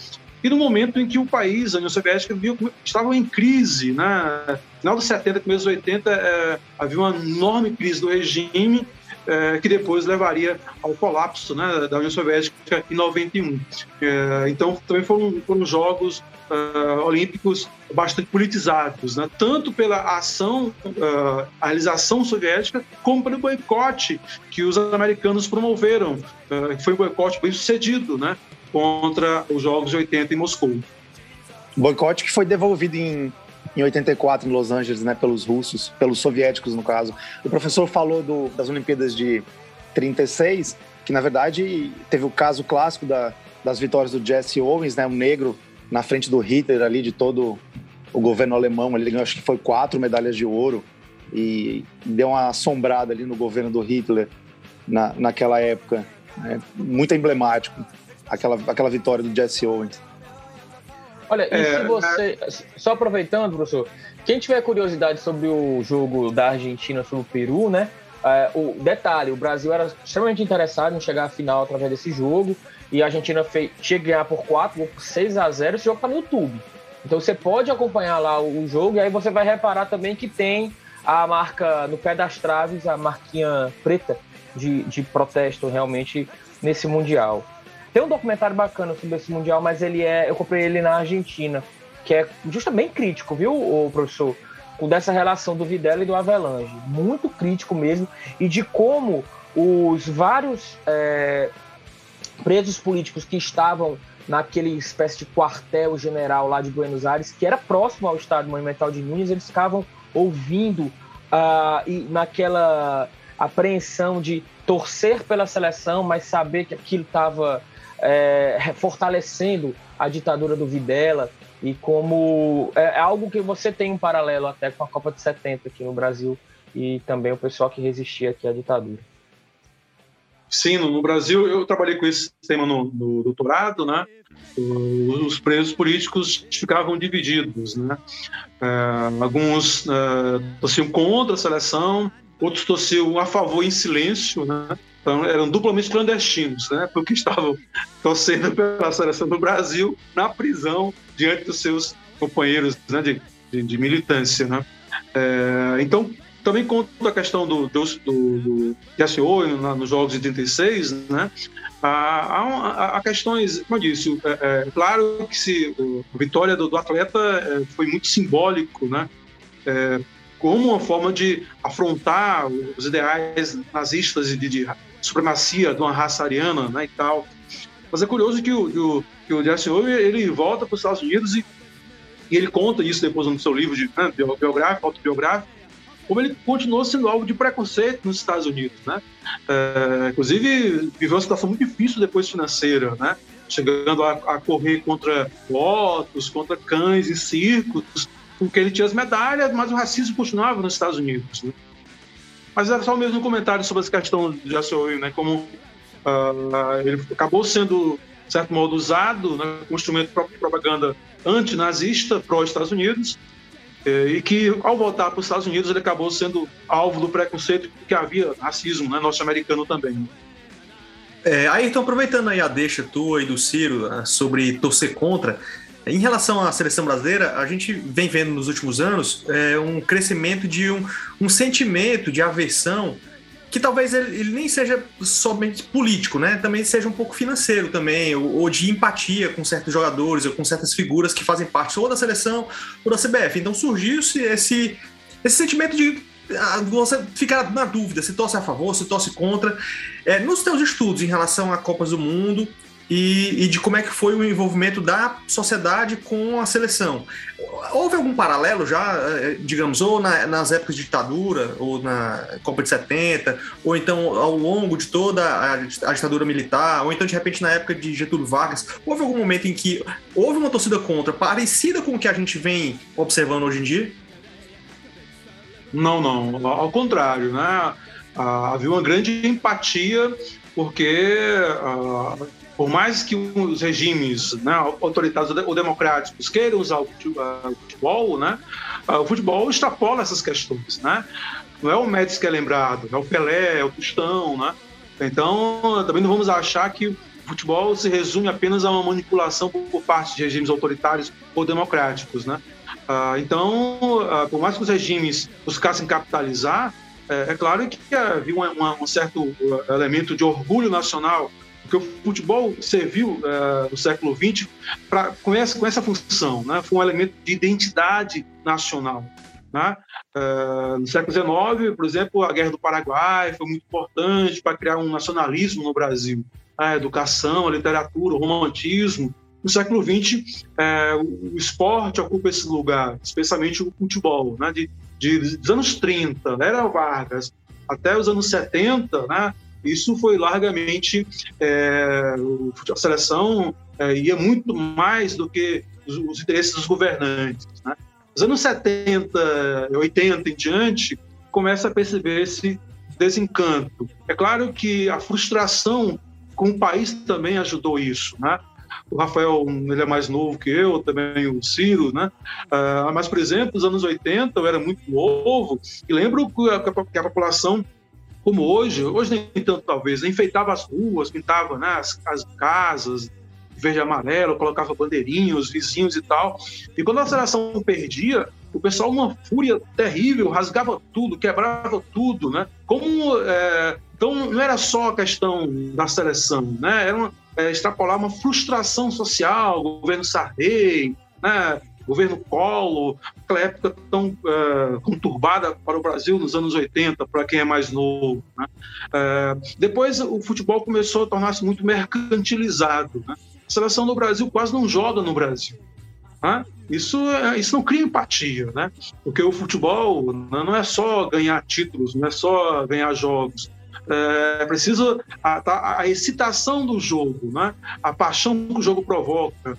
e no momento em que o país, a União Soviética, viu, estava em crise, né? final dos 70, começo dos 80, é, havia uma enorme crise do regime, é, que depois levaria ao colapso né, da União Soviética em 91. É, então, também foram, foram jogos uh, olímpicos bastante politizados, né? tanto pela ação, uh, a realização soviética, como pelo boicote que os americanos promoveram, uh, que foi um boicote bem sucedido, né? contra os Jogos de 80 em Moscou. Boicote que foi devolvido em, em 84 em Los Angeles, né, pelos russos, pelos soviéticos no caso. O professor falou do, das Olimpíadas de 36, que na verdade teve o caso clássico da, das vitórias do Jesse Owens, né, um negro na frente do Hitler ali de todo o governo alemão. Ele ganhou, acho que foi quatro medalhas de ouro e deu uma assombrada ali no governo do Hitler na, naquela época. Né, muito emblemático aquela, aquela vitória do Jesse Owens. Olha, e é, se você. Só aproveitando, professor, quem tiver curiosidade sobre o jogo da Argentina sobre o Peru, né? É, o detalhe, o Brasil era extremamente interessado em chegar à final através desse jogo e a Argentina fez, tinha que ganhar por 4, por 6 a 0 esse jogo tá no YouTube. Então você pode acompanhar lá o jogo e aí você vai reparar também que tem a marca no pé das traves, a marquinha preta de, de protesto realmente nesse Mundial. Tem um documentário bacana sobre esse Mundial, mas ele é. Eu comprei ele na Argentina, que é justamente crítico, viu, professor? Com dessa relação do Videla e do Avelange. Muito crítico mesmo. E de como os vários é, presos políticos que estavam naquele espécie de quartel general lá de Buenos Aires, que era próximo ao estádio monumental de Nunes, eles ficavam ouvindo uh, e naquela apreensão de torcer pela seleção, mas saber que aquilo estava é, fortalecendo a ditadura do Videla e como é, é, algo que você tem um paralelo até com a Copa de 70 aqui no Brasil e também o pessoal que resistia aqui à ditadura. Sim, no Brasil eu trabalhei com esse tema no, no doutorado, né? Os presos políticos ficavam divididos, né? É, alguns é, torciam contra a seleção, outros torciam a favor em silêncio, né? Então, eram duplamente clandestinos, né? Porque estavam torcendo pela seleção do Brasil na prisão diante dos seus companheiros né, de, de, de militância, né? É, então, também conta a questão do, do, do, do TSO nos Jogos de 36, né? Há, há, questões, como eu disse, é, é, claro que se a vitória do, do atleta é, foi muito simbólico, né? Como uma forma de afrontar os ideais nazistas de, de supremacia de uma raça ariana né, e tal. Mas é curioso que o, que o, que o Jesse Owens, ele volta para os Estados Unidos e, e, ele conta isso depois no seu livro de né, biográfico, autobiográfico, como ele continuou sendo alvo de preconceito nos Estados Unidos, né? É, inclusive, viveu uma situação muito difícil depois financeira, né? Chegando a, a correr contra lotos, contra cães e circos, porque ele tinha as medalhas, mas o racismo continuava nos Estados Unidos, né? Mas era só mesmo um comentário sobre essa questão de ACOI, né? Como uh, ele acabou sendo, de certo modo, usado né, como instrumento de propaganda antinazista pró-Estados Unidos, eh, e que, ao voltar para os Estados Unidos, ele acabou sendo alvo do preconceito que havia racismo né, norte-americano também. É, aí, então, aproveitando aí a deixa tua e do Ciro né, sobre torcer contra, em relação à seleção brasileira, a gente vem vendo nos últimos anos é, um crescimento de um, um sentimento de aversão que talvez ele, ele, nem seja somente político, né? Também seja um pouco financeiro também, ou, ou, de empatia com certos jogadores ou com certas figuras que fazem parte ou da seleção ou da CBF. Então surgiu esse, esse sentimento de ah, você ficar na dúvida se torce a favor, se torce contra. É, nos teus estudos em relação a Copas do Mundo, e, e, de como é que foi o envolvimento da sociedade com a seleção. houve algum paralelo já, eh, digamos, ou na, nas épocas de ditadura, ou na Copa de 70, ou então ao longo de toda a, ditadura militar, ou então de repente na época de Getúlio Vargas, houve algum momento em que houve uma torcida contra parecida com o que a gente vem observando hoje em dia? Não, não, ao contrário, né? Ah, havia uma grande empatia, porque ah, por mais que os regimes né, autoritários ou democráticos queiram usar o futebol, né, o futebol extrapola essas questões. Né? Não é o Médici que é lembrado, é o Pelé, é o Tostão. Né? Então, também não vamos achar que o futebol se resume apenas a uma manipulação por parte de regimes autoritários ou democráticos. Né? Então, por mais que os regimes buscassem capitalizar, é, é claro que havia um certo elemento de orgulho nacional porque o futebol serviu uh, no século XX pra, com, essa, com essa função, né? foi um elemento de identidade nacional. Né? Uh, no século XIX, por exemplo, a Guerra do Paraguai foi muito importante para criar um nacionalismo no Brasil. A educação, a literatura, o romantismo. No século XX, uh, o esporte ocupa esse lugar, especialmente o futebol. Né? De, de, dos anos 30, era Vargas, até os anos 70, né? Isso foi largamente. É, a seleção é, ia muito mais do que os, os interesses dos governantes. Né? Nos anos 70, 80 em diante, começa a perceber esse desencanto. É claro que a frustração com o país também ajudou isso, né? O Rafael, ele é mais novo que eu, também o Ciro, né? Uh, mas, por exemplo, nos anos 80, eu era muito novo e lembro que a, que a população como hoje, hoje nem tanto talvez, enfeitava as ruas, pintava né, as, as casas verde e amarelo, colocava bandeirinhos, vizinhos e tal. E quando a seleção perdia, o pessoal, uma fúria terrível, rasgava tudo, quebrava tudo, né? Como, é, então, não era só a questão da seleção, né? Era uma, é, extrapolar uma frustração social, o governo Sarney, né? Governo Collor, aquela época tão uh, conturbada para o Brasil nos anos 80, para quem é mais novo. Né? Uh, depois o futebol começou a tornar-se muito mercantilizado. Né? A seleção do Brasil quase não joga no Brasil. Né? Isso, isso não cria empatia, né? porque o futebol não é só ganhar títulos, não é só ganhar jogos. É preciso a, a, a, excitação do jogo, né? a paixão que o jogo provoca,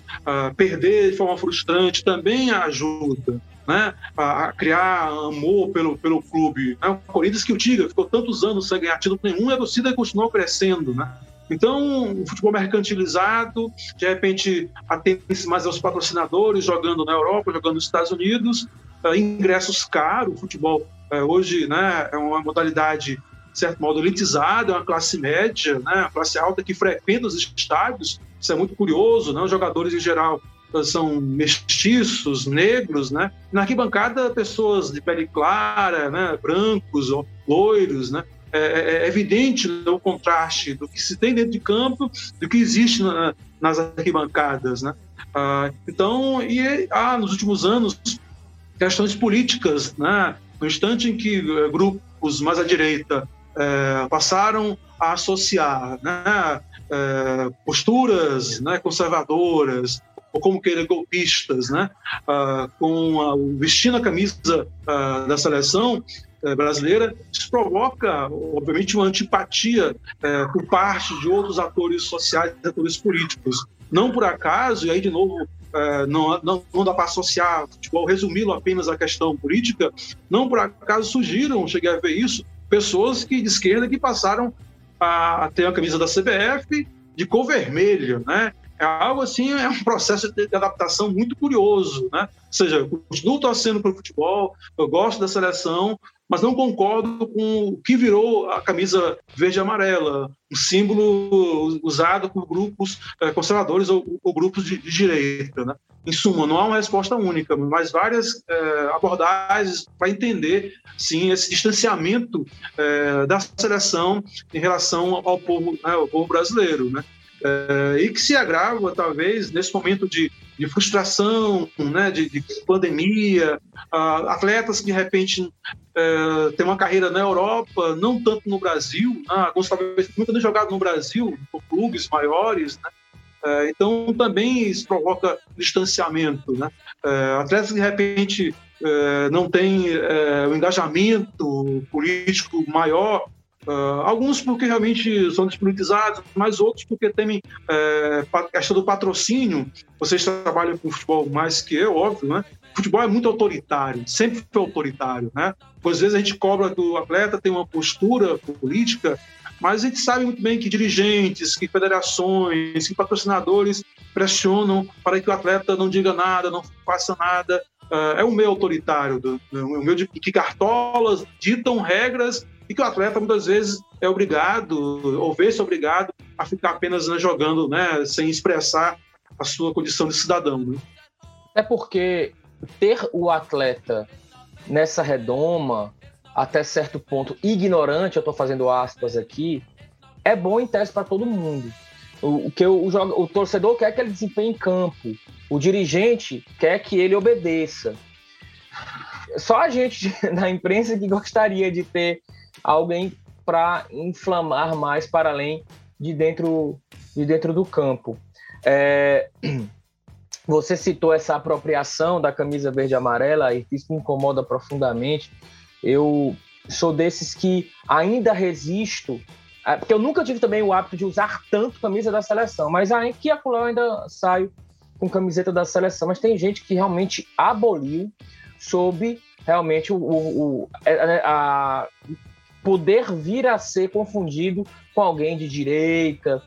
perder de forma frustrante também ajuda. Né, a, criar amor pelo, pelo clube. Né? O Corinthians que o diga, ficou tantos anos sem ganhar título nenhum e a torcida continuou crescendo. Né? Então, o futebol mercantilizado, de repente, atende-se mais aos patrocinadores, jogando na Europa, jogando nos Estados Unidos, uh, ingressos caros, o futebol hoje né, é uma modalidade de certo modo, elitizada, é uma classe média, né, uma classe alta que frequenta os estádios. Isso é muito curioso, né? Os jogadores, em geral, são mestiços, negros, né? Na arquibancada, pessoas de pele clara, né? brancos, loiros, né? É, é, é evidente né, o contraste do que se tem dentro de campo, do que existe na, nas arquibancadas, né? Ah, então, e ah, nos últimos anos, questões políticas, né? No instante em que eh, grupos mais à direita é, passaram a associar né, é, posturas né, conservadoras ou como queira golpistas, né, uh, com a, vestindo a camisa uh, da seleção uh, brasileira, isso provoca, obviamente, uma antipatia por parte de outros atores sociais, atores políticos. Não por acaso, e aí de novo não, não, não, dá para associar futebol, resumi-lo apenas à questão política, não por acaso surgiram, cheguei a ver isso, pessoas que, de esquerda que passaram a ter a camisa da CBF de cor vermelha, né? É algo assim, é um processo de adaptação muito curioso, né? Ou seja, eu continuo torcendo para o futebol, eu gosto da seleção, mas não concordo com o que virou a camisa verde e amarela, um símbolo usado por grupos é, conservadores ou, ou grupos de, de, direita. Né? Em suma, não há uma resposta única, mas várias é, abordagens para entender, sim, esse distanciamento é, da seleção em relação ao povo, né, ao povo brasileiro. Né? É, e que se agrava, talvez, nesse momento de, de frustração, né, de, de pandemia, uh, atletas que, de repente, uh, têm uma carreira na Europa, não tanto no Brasil, né, alguns talvez nunca jogado no Brasil, por clubes maiores, né, É, então, também isso provoca distanciamento. Né? É, atletas de repente, é, não têm é, um engajamento político maior, é, alguns porque realmente são despolitizados, mas outros porque temem é, a questão do patrocínio. Vocês trabalham com futebol mais que eu, óbvio, né? O futebol é muito autoritário, sempre foi autoritário, né? Às vezes a gente cobra do atleta, tem uma postura política, mas a gente sabe muito bem que dirigentes, que federações, que patrocinadores pressionam para que o atleta não diga nada, não faça nada. Uh, é um meio autoritário, do, um meio de que cartolas ditam regras e que o atleta muitas vezes é obrigado, ou vê-se obrigado, a ficar apenas né, jogando, né, sem expressar a sua condição de cidadão. Né? É porque ter o atleta nessa redoma, até certo ponto ignorante, eu estou fazendo aspas aqui, é bom em teste para todo mundo. O, que o, o, o, torcedor quer que ele desempenhe em campo, o dirigente quer que ele obedeça. Só a gente [laughs] na imprensa que gostaria de ter alguém para inflamar mais para além de dentro, de dentro do campo. É, [clears throat] você citou essa apropriação da camisa verde e amarela, e isso me incomoda profundamente. Eu sou desses que ainda resisto, é, porque eu nunca tive também o hábito de usar tanto camisa da seleção, mas aqui a eu ainda saio com camiseta da seleção, mas tem gente que realmente aboliu sob realmente o, o, o a, é, é, a, poder vir a ser confundido com alguém de direita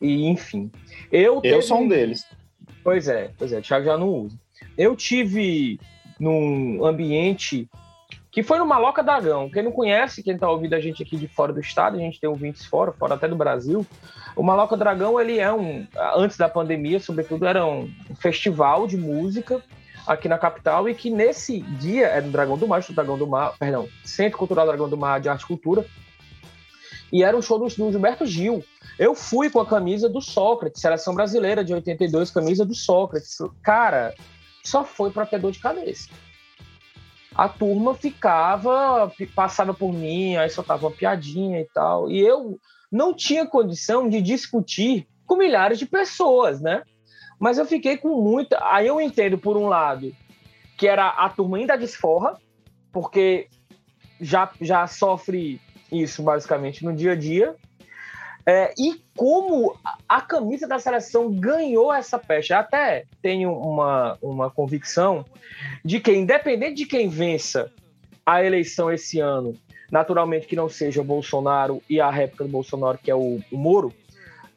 e enfim. Eu, eu sou um deles. Pois é, pois é, o Thiago já não usa. Eu tive num ambiente que foi no Maloca Dragão. Quem não conhece, quem está ouvindo a gente aqui de fora do estado, a gente tem ouvintes fora, fora até do Brasil. O Maloca Dragão, ele é um, antes da pandemia, sobretudo, era um festival de música aqui na capital e que nesse dia, é no Dragão do Mar, do Dragão do Mar, perdão, Centro Cultural Dragão do Mar de Arte e Cultura, e era um show do, do Gilberto Gil. Eu fui com a camisa do Sócrates, seleção brasileira de 82, camisa do Sócrates. Cara, só foi para ter dor de cabeça a turma ficava, passava por mim, aí soltava uma piadinha e tal. E eu não tinha condição de discutir com milhares de pessoas, né? Mas eu fiquei com muita. Aí eu entendo, por um lado, que era a turma ainda desforra, porque já, já sofre isso basicamente no dia a dia. É, e como a camisa da seleção ganhou essa pecha. Até tenho uma, uma convicção de que, independente de quem vença a eleição esse ano, naturalmente que não seja o Bolsonaro e a réplica do Bolsonaro, que é o, o Moro,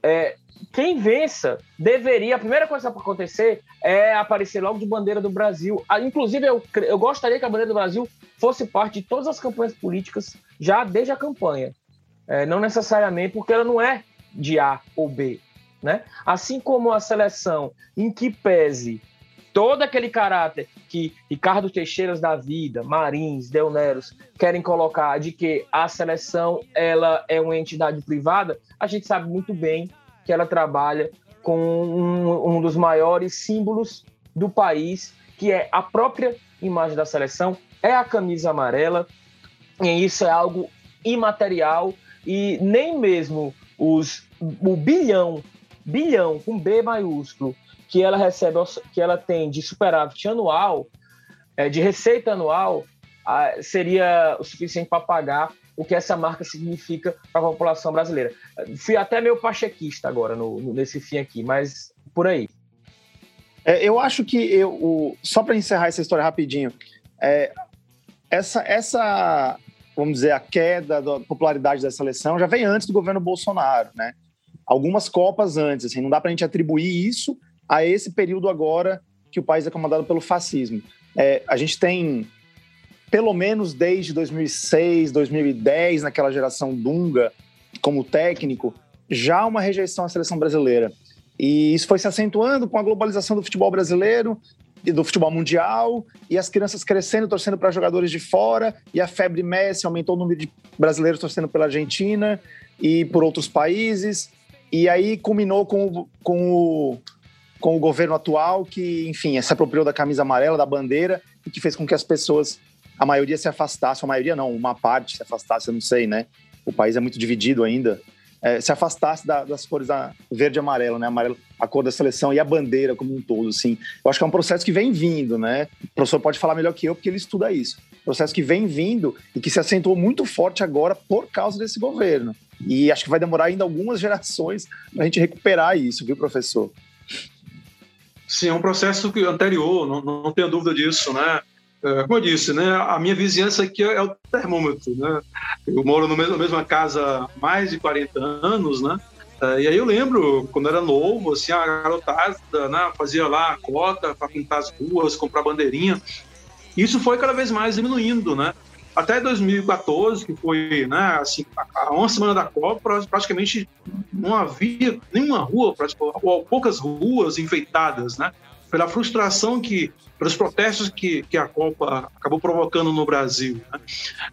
é, quem vença deveria, a primeira coisa para acontecer é aparecer logo de bandeira do Brasil. Ah, inclusive, eu, eu gostaria que a bandeira do Brasil fosse parte de todas as campanhas políticas já desde a campanha. É, não necessariamente porque ela não é de A ou B. Né? Assim como a seleção, em que pese todo aquele caráter que Ricardo Teixeiras da vida, Marins, Delneros querem colocar de que a seleção ela é uma entidade privada, a gente sabe muito bem que ela trabalha com um, um dos maiores símbolos do país, que é a própria imagem da seleção, é a camisa amarela, e isso é algo imaterial e nem mesmo os, o bilhão, bilhão com B maiúsculo, que ela recebe, que ela tem de superávit anual, é, de receita anual, seria o suficiente para pagar o que essa marca significa para a população brasileira. Fui até meio pachequista agora no, nesse fim aqui, mas por aí. É, eu acho que eu, o, só para encerrar essa história rapidinho, é, essa, essa vamos dizer, a queda da popularidade da seleção já vem antes do governo Bolsonaro, né? Algumas Copas antes, assim, não dá para a gente atribuir isso a esse período agora que o país é comandado pelo fascismo. É, a gente tem, pelo menos desde 2006, 2010, naquela geração Dunga, como técnico, já uma rejeição à seleção brasileira. E isso foi se acentuando com a globalização do futebol brasileiro do futebol mundial e as crianças crescendo, torcendo para jogadores de fora e a febre Messi aumentou o número de brasileiros torcendo pela Argentina e por outros países e aí culminou com com o, com o governo atual que, enfim, se apropriou da camisa amarela, da bandeira e que fez com que as pessoas, a maioria se afastasse, a maioria não, uma parte se afastasse, eu não sei, né? O país é muito dividido ainda. É, se afastasse da, das cores da verde e amarelo, né? Amarelo, a cor da seleção e a bandeira como um todo, assim. Eu acho que é um processo que vem vindo, né? O professor pode falar melhor que eu, porque ele estuda isso. Processo que vem vindo e que se acentuou muito forte agora por causa desse governo. E acho que vai demorar ainda algumas [laughs] gerações para a gente recuperar isso, viu, professor? Sim, é um processo anterior, não, não tenho dúvida disso, né? É, como eu disse, né, a minha vizinhança aqui é o termômetro, né? Eu moro mesmo, na mesma casa há mais de 40 anos, né? É, e aí eu lembro, quando era novo, assim, a garotada né, fazia lá a cota para pintar as ruas, comprar bandeirinha. Isso foi cada vez mais diminuindo, né? Até 2014, que foi, né, assim, a uma semana da Copa, praticamente não havia nenhuma rua, ou poucas ruas enfeitadas, né? Pela frustração que pelos protestos que, que a Copa acabou provocando no Brasil. Né?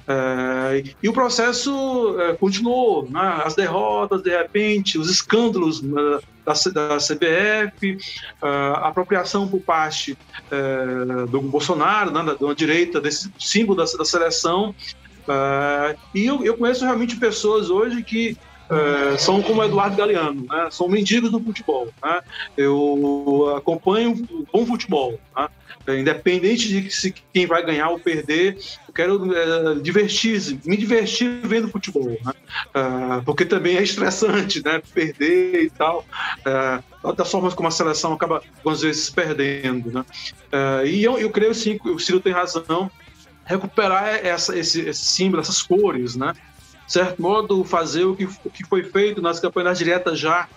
É, e o processo é, continuou, né? as derrotas, de repente, os escândalos né, da, da CBF, a apropriação por parte é, do Bolsonaro, né, da, da direita, desse símbolo da, da seleção. É, e eu, eu conheço realmente pessoas hoje que é, são como Eduardo Galeano, né? são mendigos do futebol. Né? Eu acompanho bom futebol. Né? É, independente de se quem vai ganhar ou perder, eu quero é, divertir, me divertir vendo futebol, né? É, porque também é estressante, né? Perder e tal, é, das formas como a seleção acaba algumas vezes perdendo, né? É, e eu, eu creio sim o Ciro tem razão, recuperar essa, esse, esse símbolo, essas cores, né? Certo modo, fazer o que, o que foi feito nas campanhas diretas já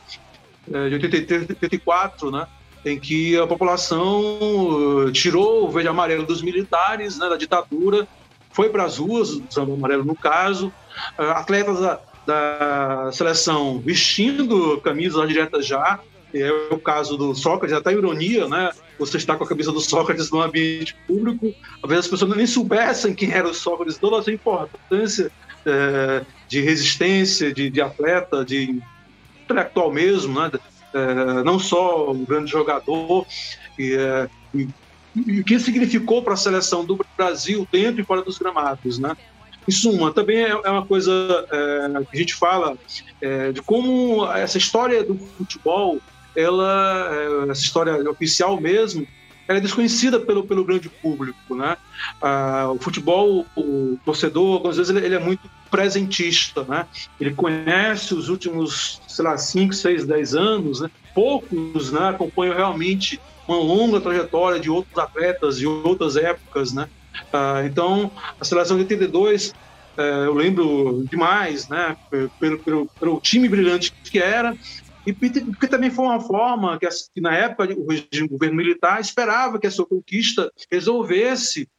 é, de 83, 84, né? em que a população eh, tirou o verde amarelo dos militares, né, da ditadura, foi para as ruas, o amarelo no caso, eh, atletas da, da seleção vestindo camisas diretas já, é o caso do Sócrates, até ironia, né? Você está com a camisa do Sócrates no ambiente público, às vezes as pessoas nem soubessem quem era o Sócrates, toda a sua importância é, de resistência, de, de atleta, de intelectual mesmo, né? É, não só um grande jogador, e, é, e, o que significou para a seleção do Brasil dentro e fora dos gramados, né? Em suma, também é, é uma coisa é, que a gente fala é, de como essa história do futebol, ela, é, essa história oficial mesmo, ela é desconhecida pelo, pelo grande público, né? Ah, o futebol, o torcedor, às vezes ele, ele, é muito presentista, né? Ele conhece os últimos, sei lá, 5, 6, 10 anos, né? Poucos, né, acompanham realmente uma longa trajetória de outros atletas de outras épocas, né? Ah, então, a seleção de 82 eh, eu lembro demais, né, pelo, pelo, pelo time brilhante que era, e porque também foi uma forma que, que na época o regime, governo militar esperava que a sua conquista resolvesse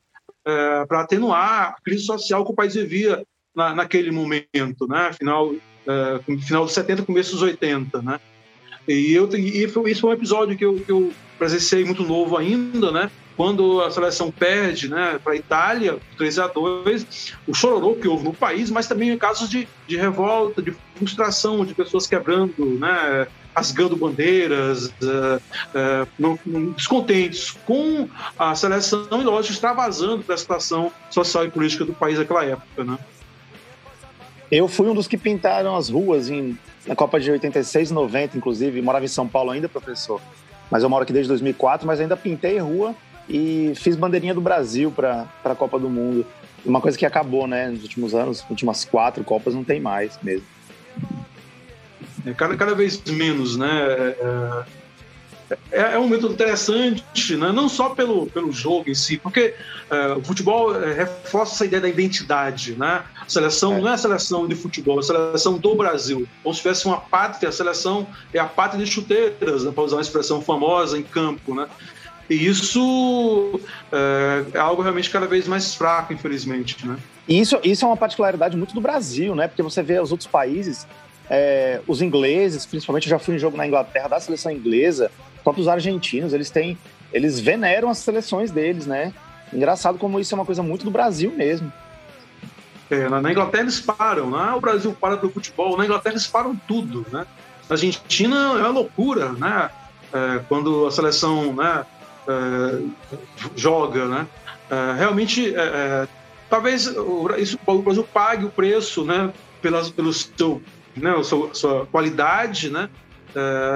é, para atenuar a crise social que o país vivia na, naquele momento, né? Final, é, final dos 70, começo dos 80, né? E, eu, e foi, isso foi um episódio que eu, que eu presenciei muito novo ainda, né? quando a seleção perde né, para a Itália, 3 a 2 o chororô que houve no país, mas também casos de, de revolta, de frustração, de pessoas quebrando, né, rasgando bandeiras, uh, uh, descontentes com a seleção e, lógico, extravasando da situação social e política do país naquela época. Né? Eu fui um dos que pintaram as ruas em, na Copa de 86 e 90, inclusive, morava em São Paulo ainda, professor. Mas eu moro aqui desde 2004, mas ainda pintei rua e fiz bandeirinha do Brasil para a Copa do Mundo. Uma coisa que acabou, né, nos últimos anos, últimas quatro Copas não tem mais mesmo. É, cada, cada vez menos, né? É, é, é, um método interessante, né? não só pelo, pelo jogo em si, porque é, o futebol é, reforça essa ideia da identidade. Né? A seleção é. não é a seleção de futebol, é a seleção do Brasil. Como se tivesse uma pátria, a seleção é a pátria de chuteiras, né? para usar uma expressão famosa em campo. Né? E isso é, é, algo realmente cada vez mais fraco, infelizmente, né? E isso, isso é uma particularidade muito do Brasil, né? Porque você vê os outros países, é, os ingleses, principalmente, eu já fui em jogo na Inglaterra da seleção inglesa, próprios argentinos, eles têm, eles veneram as seleções deles, né? Engraçado como isso é uma coisa muito do Brasil mesmo. É, na, Inglaterra eles param, né? O Brasil para do futebol, na Inglaterra eles param tudo, né? Na Argentina é uma loucura, né? É, quando a seleção, né? É, joga, né? É, realmente, é, talvez o, isso, o Brasil pague o preço, né? Pelas, pelo seu né, sua, sua qualidade, né,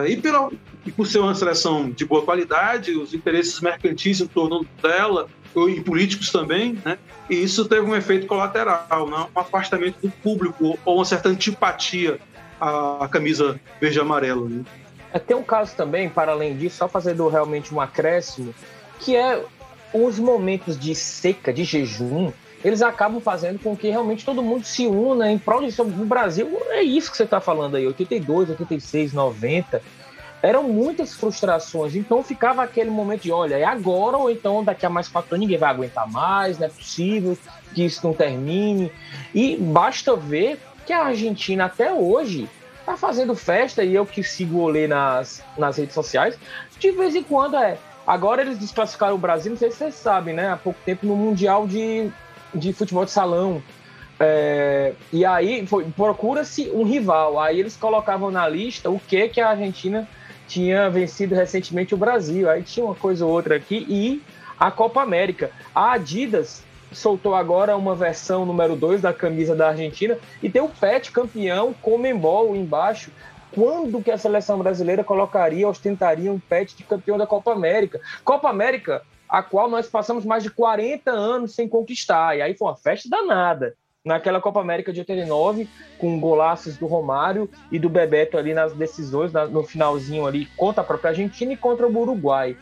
e, pela, e por ser uma seleção de boa qualidade, os interesses mercantis em torno dela, e políticos também, né, e isso teve um efeito colateral, né, um afastamento do público ou uma certa antipatia à, camisa verde amarela. Né. É, tem um caso também, para além disso, só fazendo realmente um acréscimo, que é os momentos de seca, de jejum, eles acabam fazendo com que realmente todo mundo se una em prol. No Brasil, é isso que você está falando aí, 82, 86, 90. Eram muitas frustrações, então ficava aquele momento de, olha, é agora ou então daqui a mais quatro anos ninguém vai aguentar mais, não é possível que isso não termine. E basta ver que a Argentina até hoje tá fazendo festa, e eu que sigo o Olê nas, nas redes sociais, de vez em quando é. Agora eles desclassificaram o Brasil, não sei se vocês sabem, né? Há pouco tempo no Mundial de, de Futebol de Salão. É, e aí procura-se um rival. Aí eles colocavam na lista o que, que a Argentina tinha vencido recentemente o Brasil. Aí tinha uma coisa ou outra aqui e a Copa América. A Adidas soltou agora uma versão número 2 da camisa da Argentina e tem o pet campeão Comembol embaixo. Quando que a seleção brasileira colocaria, ostentaria um pet de campeão da Copa América? Copa América, a qual nós passamos mais de 40 anos sem conquistar. E aí foi uma festa danada. Naquela Copa América de 89, com golaços do Romário e do Bebeto ali nas decisões, no finalzinho ali, contra a própria Argentina e contra o Uruguai.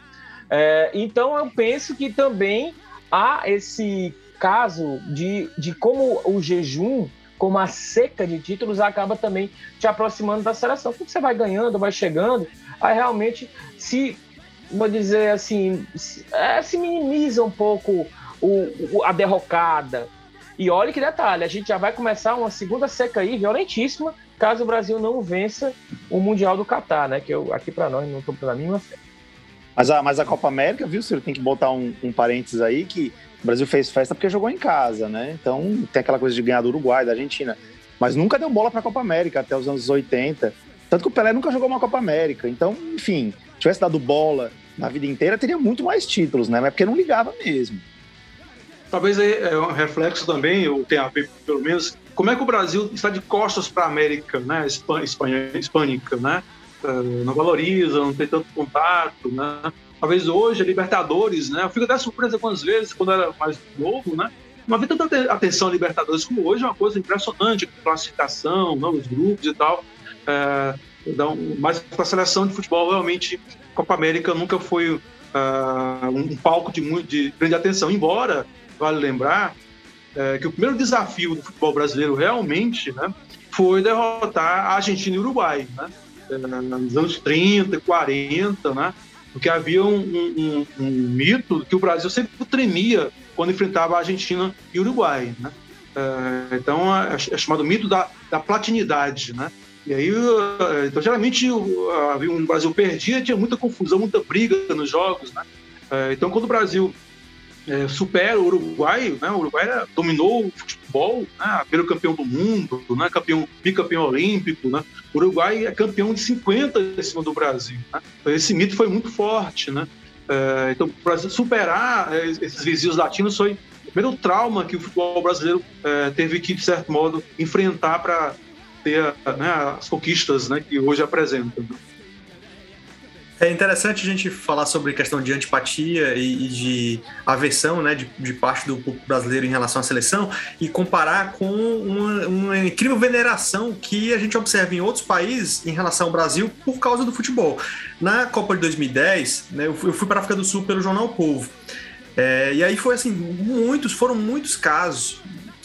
É, então eu penso que também há esse caso de, de como o jejum, como a seca de títulos, acaba também te aproximando da seleção. Porque você vai ganhando, vai chegando, aí realmente se, vou dizer assim, se, é, se minimiza um pouco o, o, a derrocada. E olha que detalhe, a gente já vai começar uma segunda seca aí, violentíssima, caso o Brasil não vença o Mundial do Catar, né? Que eu, aqui para nós não estou pela mínima fé. Mas a, mas a Copa América, viu, Ciro, tem que botar um, um parênteses aí que o Brasil fez festa porque jogou em casa, né? Então tem aquela coisa de ganhar do Uruguai, da Argentina. Mas nunca deu bola para a Copa América até os anos 80. Tanto que o Pelé nunca jogou uma Copa América. Então, enfim, tivesse dado bola na vida inteira, teria muito mais títulos, né? Mas porque não ligava mesmo. Talvez é um reflexo também, ou tenha a ver, pelo menos, como é que o Brasil está de costas para a América, né? Espanha, hispânica, né? Eh, não valoriza, não tem tanto contato, né? Talvez hoje Libertadores, né? Eu fico até surpreso algumas vezes, quando era mais novo, né? Não havia tanta atenção a Libertadores como hoje, é uma coisa impressionante, classificação, não, os grupos e tal. É, então, mas para a seleção de futebol, realmente, Copa América nunca foi uh, um palco de, muito, de grande atenção, embora, vale lembrar, é, que o primeiro desafio do futebol brasileiro realmente né, foi derrotar a Argentina e o Uruguai. Né? nos anos 30, 40, né? Porque havia um, um, um, mito que o Brasil sempre tremia quando enfrentava a Argentina e o Uruguai, né? É, então é, é, chamado mito da, da platinidade, né? E aí, é, então geralmente um Brasil perdia, tinha muita confusão, muita briga nos jogos, né? É, então quando o Brasil é, supera o Uruguai, né? O Uruguai dominou o futebol, né? Primeiro campeão do mundo, né? Campeão, bicampeão olímpico, né? O Uruguai é campeão de 50 em cima do Brasil, né? Então, esse mito foi muito forte, né? É, então, para superar é, esses vizinhos latinos foi o primeiro trauma que o futebol brasileiro é, teve que, de certo modo, enfrentar para ter né, as conquistas né, que hoje apresenta. É interessante a gente falar sobre questão de antipatia e, e de aversão né, de, de, parte do público brasileiro em relação à seleção e comparar com uma, uma, incrível veneração que a gente observa em outros países em relação ao Brasil por causa do futebol. Na Copa de 2010, né, eu, fui, eu fui para a África do Sul pelo Jornal o Povo. É, e aí foi assim, muitos, foram muitos casos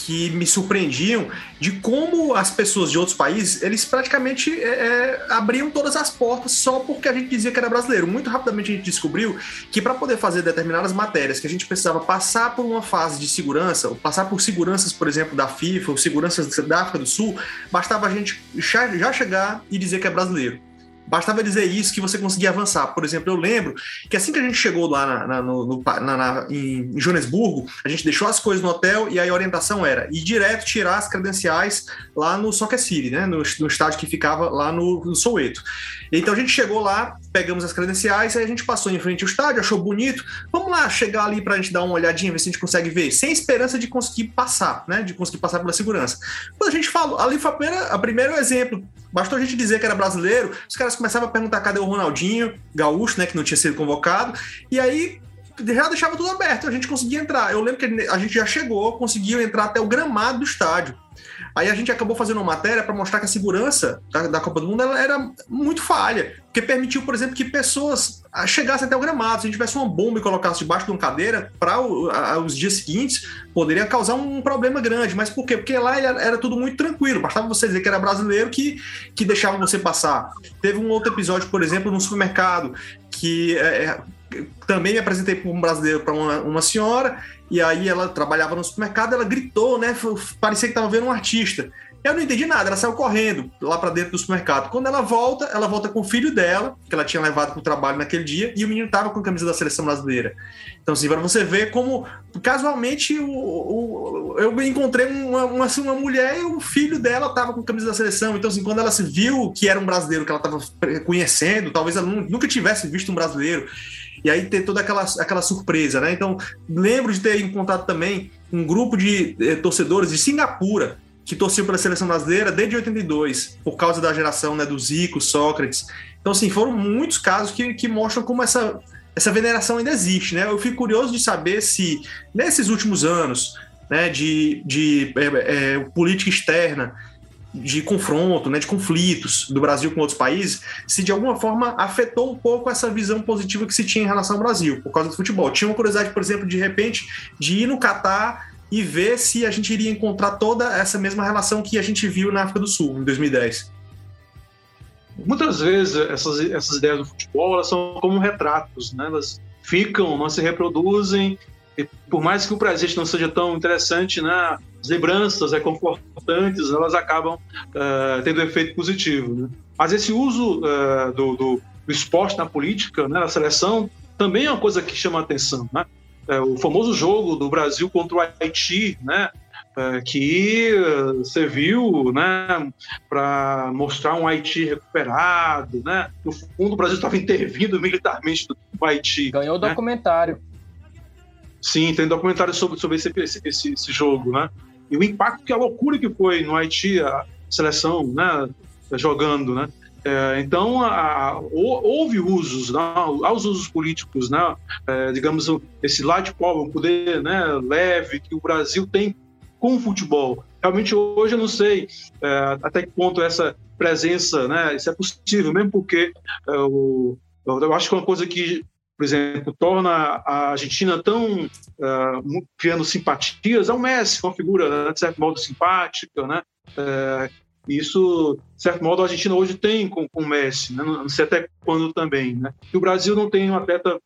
que me surpreendiam de como as pessoas de outros países, eles praticamente é, é, abriam todas as portas só porque a gente dizia que era brasileiro. Muito rapidamente a gente descobriu que para poder fazer determinadas matérias que a gente precisava passar por uma fase de segurança, ou passar por seguranças, por exemplo, da FIFA, ou seguranças da África do Sul, bastava a gente já chegar e dizer que é brasileiro. Bastava dizer isso que você conseguia avançar. Por exemplo, eu lembro que assim que a gente chegou lá na, na, no, na, na, em Joanesburgo, a gente deixou as coisas no hotel e aí a orientação era ir direto tirar as credenciais lá no Soccer City, né? No, no estádio que ficava lá no, no Soweto. Então a gente chegou lá pegamos as credenciais, aí a gente passou em frente ao estádio, achou bonito. Vamos lá chegar ali pra gente dar uma olhadinha, ver se a gente consegue ver, sem esperança de conseguir passar, né? De conseguir passar pela segurança. Quando a gente falou, ali foi a primeira, a primeiro exemplo. Bastou a gente dizer que era brasileiro, os caras começavam a perguntar cadê o Ronaldinho, gaúcho, né? Que não tinha sido convocado. E aí já deixava tudo aberto, a gente conseguia entrar. Eu lembro que a gente já chegou, conseguiu entrar até o gramado do estádio. Aí a gente acabou fazendo uma matéria para mostrar que a segurança da, da Copa do Mundo era muito falha, porque permitiu, por exemplo, que pessoas chegassem até o gramado. Se a gente tivesse uma bomba e colocasse debaixo de uma cadeira, para os dias seguintes, poderia causar um problema grande. Mas por quê? Porque lá era tudo muito tranquilo, bastava você dizer que era brasileiro que, que deixava você passar. Teve um outro episódio, por exemplo, no supermercado, que é, é também me apresentei para um brasileiro para uma, uma senhora, e aí ela trabalhava no supermercado, ela gritou, né? Parecia que estava vendo um artista. Eu não entendi nada, ela saiu correndo lá para dentro do supermercado. Quando ela volta, ela volta com o filho dela, que ela tinha levado para o trabalho naquele dia, e o menino estava com a camisa da seleção brasileira. Então, assim, para você ver como, casualmente, o, o, eu encontrei uma, uma, assim, uma mulher e o filho dela estava com a camisa da seleção. Então, assim, quando ela se viu que era um brasileiro que ela estava conhecendo, talvez ela nunca tivesse visto um brasileiro, e aí ter toda aquela, aquela surpresa, né? Então, lembro de ter encontrado também um grupo de eh, torcedores de Singapura que torciam pela seleção brasileira desde 82, por causa da geração né, do Zico, Sócrates. Então, assim, foram muitos casos que, que mostram como essa, essa veneração ainda existe, né? Eu fico curioso de saber se, nesses últimos anos, né, de, de é, é, política externa, de confronto, né, de conflitos do Brasil com outros países, se de alguma forma afetou um pouco essa visão positiva que se tinha em relação ao Brasil, por causa do futebol. Tinha uma curiosidade, por exemplo, de repente, de ir no Catar e ver se a gente iria encontrar toda essa mesma relação que a gente viu na África do Sul, em 2010. Muitas vezes essas, essas ideias do futebol elas são como retratos, né? elas ficam, não se reproduzem, e por mais que o presente não seja tão interessante, né? as lembranças reconfortantes elas acabam uh, tendo um efeito positivo. Né? Mas esse uso uh, do, do, do, esporte na política, né, na seleção, também é uma coisa que chama atenção. Né? É, o famoso jogo do Brasil contra o Haiti, né? É, que serviu né, para mostrar um Haiti recuperado. Né? No fundo, o Brasil estava intervindo militarmente no Haiti. Ganhou o né? documentário. Sim, tem documentário sobre, sobre esse, esse, esse, jogo. Né? E o impacto, que a loucura que foi no Haiti, a seleção né, jogando. Né? É, então, a, houve usos, né, aos usos políticos, né, é, digamos, esse light power, um poder né, leve que o Brasil tem com o futebol. Realmente, hoje eu não sei é, até que ponto essa presença, né, isso é possível, mesmo porque é, o, eu acho que é uma coisa que, por exemplo, torna a Argentina tão uh, criando simpatias. É o Messi, uma figura, né, de certo modo, simpática, né, é, isso, de certo modo, a Argentina hoje tem com, com o Messi, né? não sei até quando também. Né? E o Brasil não tem um atleta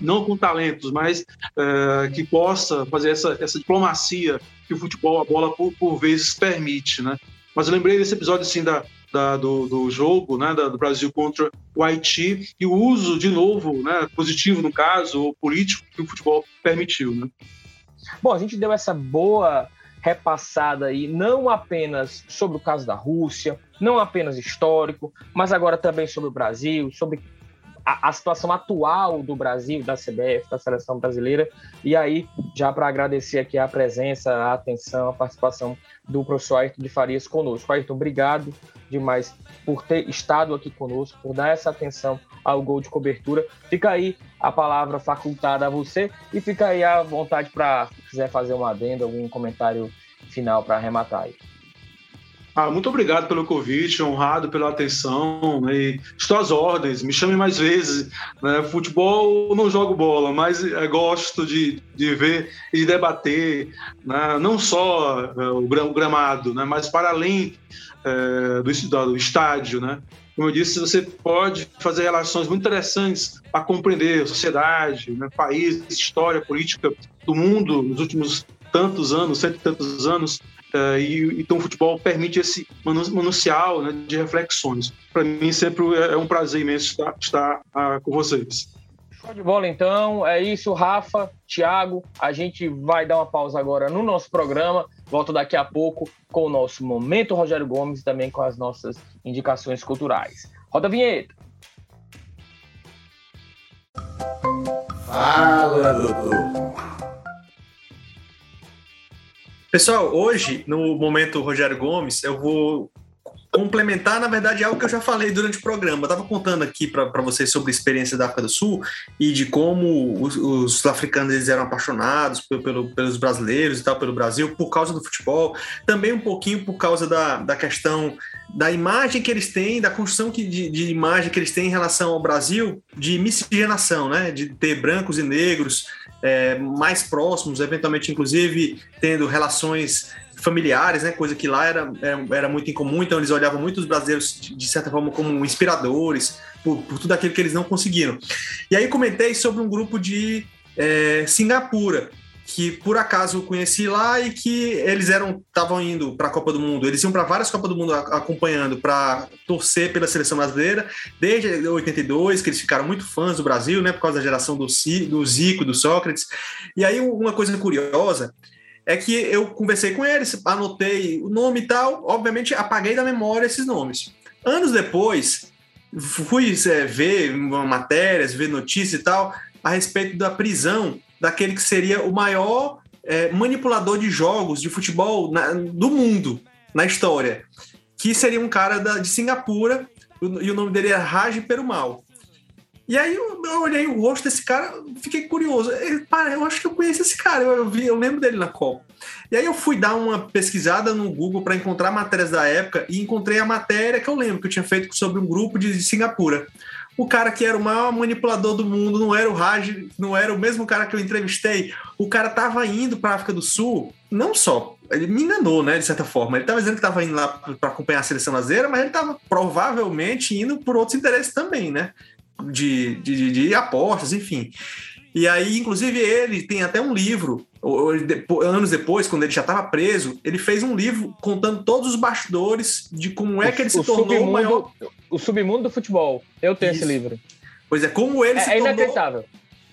não com talentos, mas é, que possa fazer essa, essa diplomacia que o futebol, a bola, por, por vezes permite. Né? Mas eu lembrei desse episódio assim, da, da, do, do, jogo né, da, do Brasil contra o Haiti e o uso, de novo, né, positivo no caso, ou político, que o futebol permitiu. Né? Bom, a gente deu essa boa repassada aí, não apenas sobre o caso da Rússia, não apenas histórico, mas agora também sobre o Brasil, sobre a, a situação atual do Brasil, da CBF, da seleção brasileira. E aí, já para agradecer aqui a presença, a atenção, a participação do professor Ayrton de Farias conosco. Ayrton, obrigado demais por ter estado aqui conosco, por dar essa atenção ao gol de cobertura. Fica aí a palavra facultada a você e fica aí à vontade para quiser fazer uma adenda, algum comentário final para arrematar aí. Ah, muito obrigado pelo convite, honrado pela atenção. Né? Estou às ordens, me chame mais vezes. Né? Futebol não jogo bola, mas é, gosto de, de ver e de debater, né? não só é, o gramado, né? mas para além é, do, do estádio. Né? Como eu disse, você pode fazer relações muito interessantes para compreender a sociedade, né? país, história, política do mundo nos últimos tantos anos, cento e tantos anos, uh, e então o futebol permite esse manuncial né, de reflexões. Para mim sempre é, é um prazer imenso estar, estar uh, com vocês. De bola, então. É isso, Rafa, Thiago. A gente vai dar uma pausa agora no nosso programa. Volto daqui a pouco com o nosso Momento Rogério Gomes e também com as nossas indicações culturais. Roda a vinheta. Fala, doutor. Pessoal, hoje, no Momento Rogério Gomes, eu vou complementar, na verdade, algo que eu já falei durante o programa. Eu estava contando aqui para vocês sobre a experiência da África do Sul e de como os, os africanos eles eram apaixonados pelo, pelo, pelos brasileiros e tal, pelo Brasil, por causa do futebol. Também um pouquinho por causa da, da questão da imagem que eles têm, da construção que, de, de imagem que eles têm em relação ao Brasil, de miscigenação, né? De ter brancos e negros é, mais próximos, eventualmente, inclusive, tendo relações familiares, né? Coisa que lá era, era, era, muito incomum, então eles olhavam muito os brasileiros, de, certa forma, como inspiradores, por, por, tudo aquilo que eles não conseguiram. E aí comentei sobre um grupo de é, Singapura, que por acaso conheci lá e que eles eram estavam indo para a Copa do Mundo. Eles iam para várias Copas do Mundo acompanhando para torcer pela seleção brasileira desde 82, que eles ficaram muito fãs do Brasil, né, por causa da geração do, do Zico, do Sócrates. E aí uma coisa curiosa é que eu conversei com eles, anotei o nome e tal, obviamente apaguei da memória esses nomes. Anos depois, fui é, ver matérias, ver notícias e tal a respeito da prisão daquele que seria o maior é, manipulador de jogos de futebol na, do mundo, na história, que seria um cara da, de Singapura, e o nome dele é Raj Perumal. E aí eu, eu, olhei o rosto desse cara, fiquei curioso. Eu, para, eu acho que eu conheço esse cara, eu, eu, vi, eu lembro dele na Copa. E aí eu fui dar uma pesquisada no Google para encontrar matérias da época e encontrei a matéria que eu lembro que eu tinha feito sobre um grupo de, de Singapura o cara que era o maior manipulador do mundo não era o Raj, não era o mesmo cara que eu entrevistei. O cara tava indo para África do Sul, não só, ele me enganou, né, de certa forma. Ele tava dizendo que tava indo lá para acompanhar a seleção brasileira, mas ele tava provavelmente indo por outros interesses também, né? De, de, de apostas, enfim. E aí, inclusive, ele tem até um livro, anos depois, quando ele já estava preso, ele fez um livro contando todos os bastidores de como é que ele se o tornou o maior. O submundo do futebol. Eu tenho Isso. esse livro. Pois é, como ele é, se é tornou. É inacreditável.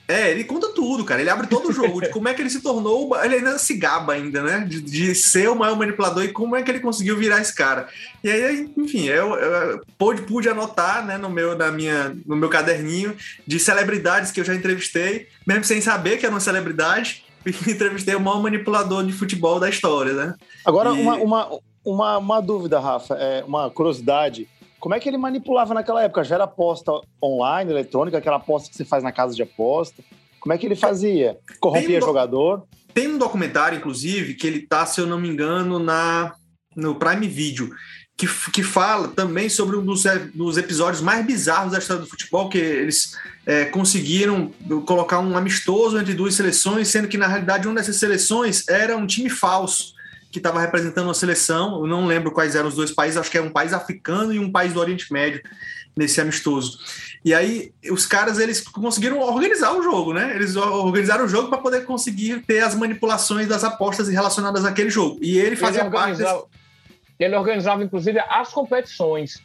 É, ele conta tudo, cara. Ele abre todo o jogo, de [laughs] como é que ele se tornou. Ele ainda se gaba ainda, né? De, de, ser o maior manipulador e como é que ele conseguiu virar esse cara. E aí, enfim, eu, eu pude, pude anotar né, no, meu, na minha, no meu caderninho de celebridades que eu já entrevistei, mesmo sem saber que era uma celebridade. [laughs] entrevistei o maior manipulador de futebol da história, né? Agora, e... uma, uma, uma, uma dúvida, Rafa, é uma curiosidade. Como é que ele manipulava naquela época? Já era aposta online, eletrônica, aquela aposta que você faz na casa de aposta? Como é que ele fazia? Corrompia um jogador? Tem um documentário, inclusive, que ele tá, se eu não me engano, na no Prime Video, que, que fala também sobre um dos, dos episódios mais bizarros da história do futebol, que eles é, conseguiram colocar um amistoso entre duas seleções, sendo que, na realidade, uma dessas seleções era um time falso que estava representando a seleção. Eu não lembro quais eram os dois países, acho que é um país africano e um país do Oriente Médio nesse amistoso. E aí os caras eles conseguiram organizar o jogo, né? Eles organizaram o jogo para poder conseguir ter as manipulações das apostas relacionadas àquele jogo. E ele fazia ele parte. Desse... Ele organizava inclusive as competições.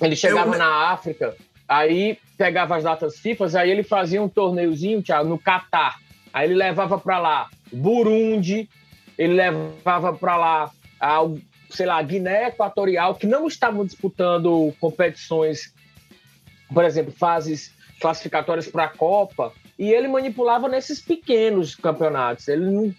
Ele chegava Eu... na África, aí pegava as datas FIFA, aí ele fazia um torneiozinho, Thiago, no Catar. Aí ele levava para lá Burundi, ele levava para lá, a, sei lá, Guiné Equatorial, que não estavam disputando competições, por exemplo, fases classificatórias para a Copa, e ele manipulava nesses pequenos campeonatos. Ele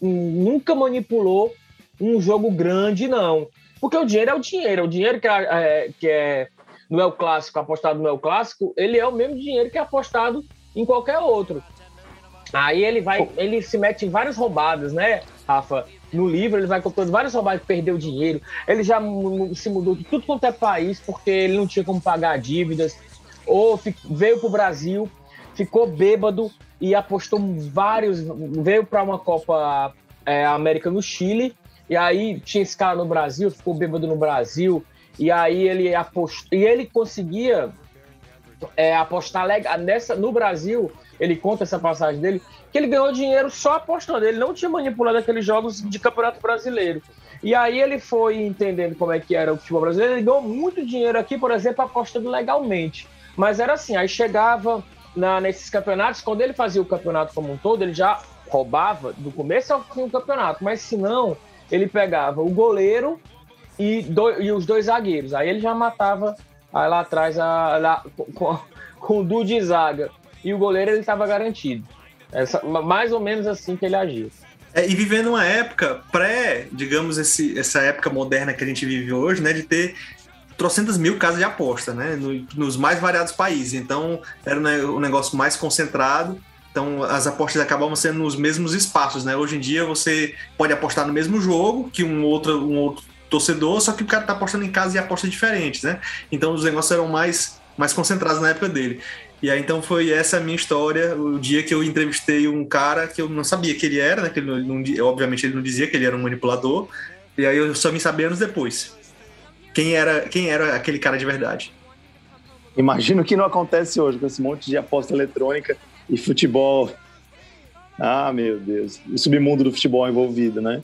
nunca manipulou um jogo grande, não. Porque o dinheiro é o dinheiro. O dinheiro que é, é, que é no El Clássico, apostado no El Clássico, ele é o mesmo dinheiro que é apostado em qualquer outro. Aí ele vai, ele se mete em várias roubadas, né, Rafa? No livro ele vai contando várias roubadas, perdeu dinheiro. Ele já se mudou de tudo quanto é país porque ele não tinha como pagar dívidas. Ou veio para o Brasil, ficou bêbado e apostou vários. Veio para uma Copa é, América no Chile. E aí tinha esse cara no Brasil, ficou bêbado no Brasil. E aí ele apostou. E ele conseguia é, apostar legal. Nessa, no Brasil, ele conta essa passagem dele, que ele ganhou dinheiro só apostando. Ele não tinha manipulado aqueles jogos de campeonato brasileiro. E aí ele foi entendendo como é que era o futebol brasileiro. Ele ganhou muito dinheiro aqui, por exemplo, apostando legalmente. Mas era assim, aí chegava na, nesses campeonatos, quando ele fazia o campeonato como um todo, ele já roubava do começo ao fim do campeonato. Mas se não, ele pegava o goleiro e, do, e os dois zagueiros. Aí ele já matava aí lá atrás a, lá, com, com o Du de zaga. E o goleiro ele estava garantido. Essa, mais ou menos assim que ele agiu. É, e vivendo uma época pré, digamos, esse, essa época moderna que a gente vive hoje, né, de ter trocentas mil casas de aposta, né, no, nos mais variados países. Então, era um negócio mais concentrado. Então, as apostas acabavam sendo nos mesmos espaços, né? Hoje em dia, você pode apostar no mesmo jogo que um outro, um outro torcedor, só que o cara tá apostando em casa e apostas diferentes, né? Então, os negócios eram mais, mais concentrados na época dele. E aí, então, foi essa a minha história, o dia que eu entrevistei um cara que eu não sabia que ele era, né? Que ele não, obviamente, ele não dizia que ele era um manipulador. E aí, eu só me sabia anos depois. Quem era, quem era aquele cara de verdade. Imagino que não acontece hoje com esse monte de aposta eletrônica e futebol. Ah, meu Deus. O submundo do futebol envolvido, né?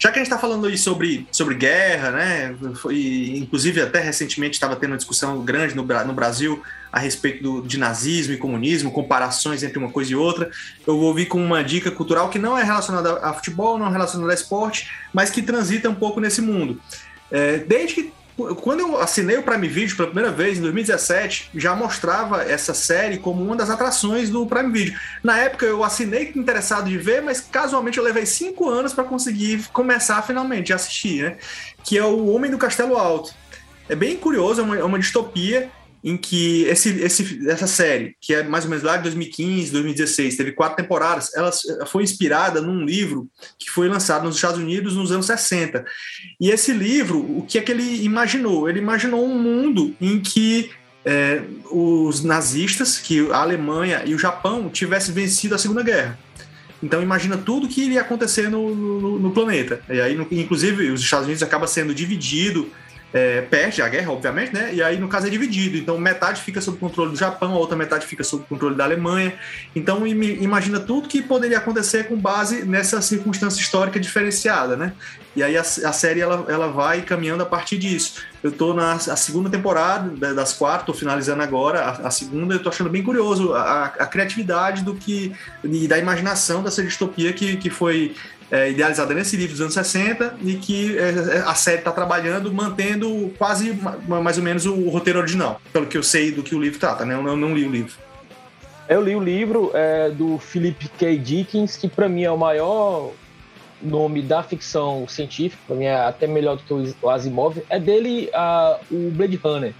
Já que a gente está falando aí sobre, sobre guerra, né? Foi, inclusive, até recentemente estava tendo uma discussão grande no, no Brasil a respeito do, de nazismo e comunismo, comparações entre uma coisa e outra. Eu vou vir com uma dica cultural que não é relacionada a futebol, não é relacionada a esporte, mas que transita um pouco nesse mundo. É, desde que quando eu assinei o Prime Video pela primeira vez, em 2017, já mostrava essa série como uma das atrações do Prime Video. Na época eu assinei interessado de ver, mas casualmente eu levei cinco anos para conseguir começar finalmente a assistir, né? Que é o Homem do Castelo Alto. É bem curioso, é uma, é uma distopia em que esse, esse, essa série, que é mais ou menos lá de 2015, 2016, teve quatro temporadas, ela foi inspirada num livro que foi lançado nos Estados Unidos nos anos 60. E esse livro, o que é que ele imaginou? Ele imaginou um mundo em que é, os nazistas, que a Alemanha e o Japão tivessem vencido a Segunda Guerra. Então imagina tudo que iria acontecer no, no, no planeta. E aí, inclusive, os Estados Unidos acaba sendo dividido é, perde a guerra, obviamente, né? E aí, no caso, é dividido. Então, metade fica sob controle do Japão, a outra metade fica sob controle da Alemanha. Então, imagina tudo que poderia acontecer com base nessa circunstância histórica diferenciada, né? E aí a, a série ela, ela vai caminhando a partir disso. Eu estou na segunda temporada das quatro, tô finalizando agora a, a segunda. Eu tô achando bem curioso a, a, criatividade do que e da imaginação dessa distopia que, que foi é, idealizada nesse livro dos anos 60 e que é, a série está trabalhando, mantendo quase mais ou menos o roteiro original, pelo que eu sei do que o livro trata, né? Eu não, não li o livro. Eu li o livro é, do Philip K. Dickens, que para mim é o maior nome da ficção científica, para mim é até melhor do que o Asimov. É dele uh, o Blade Runner.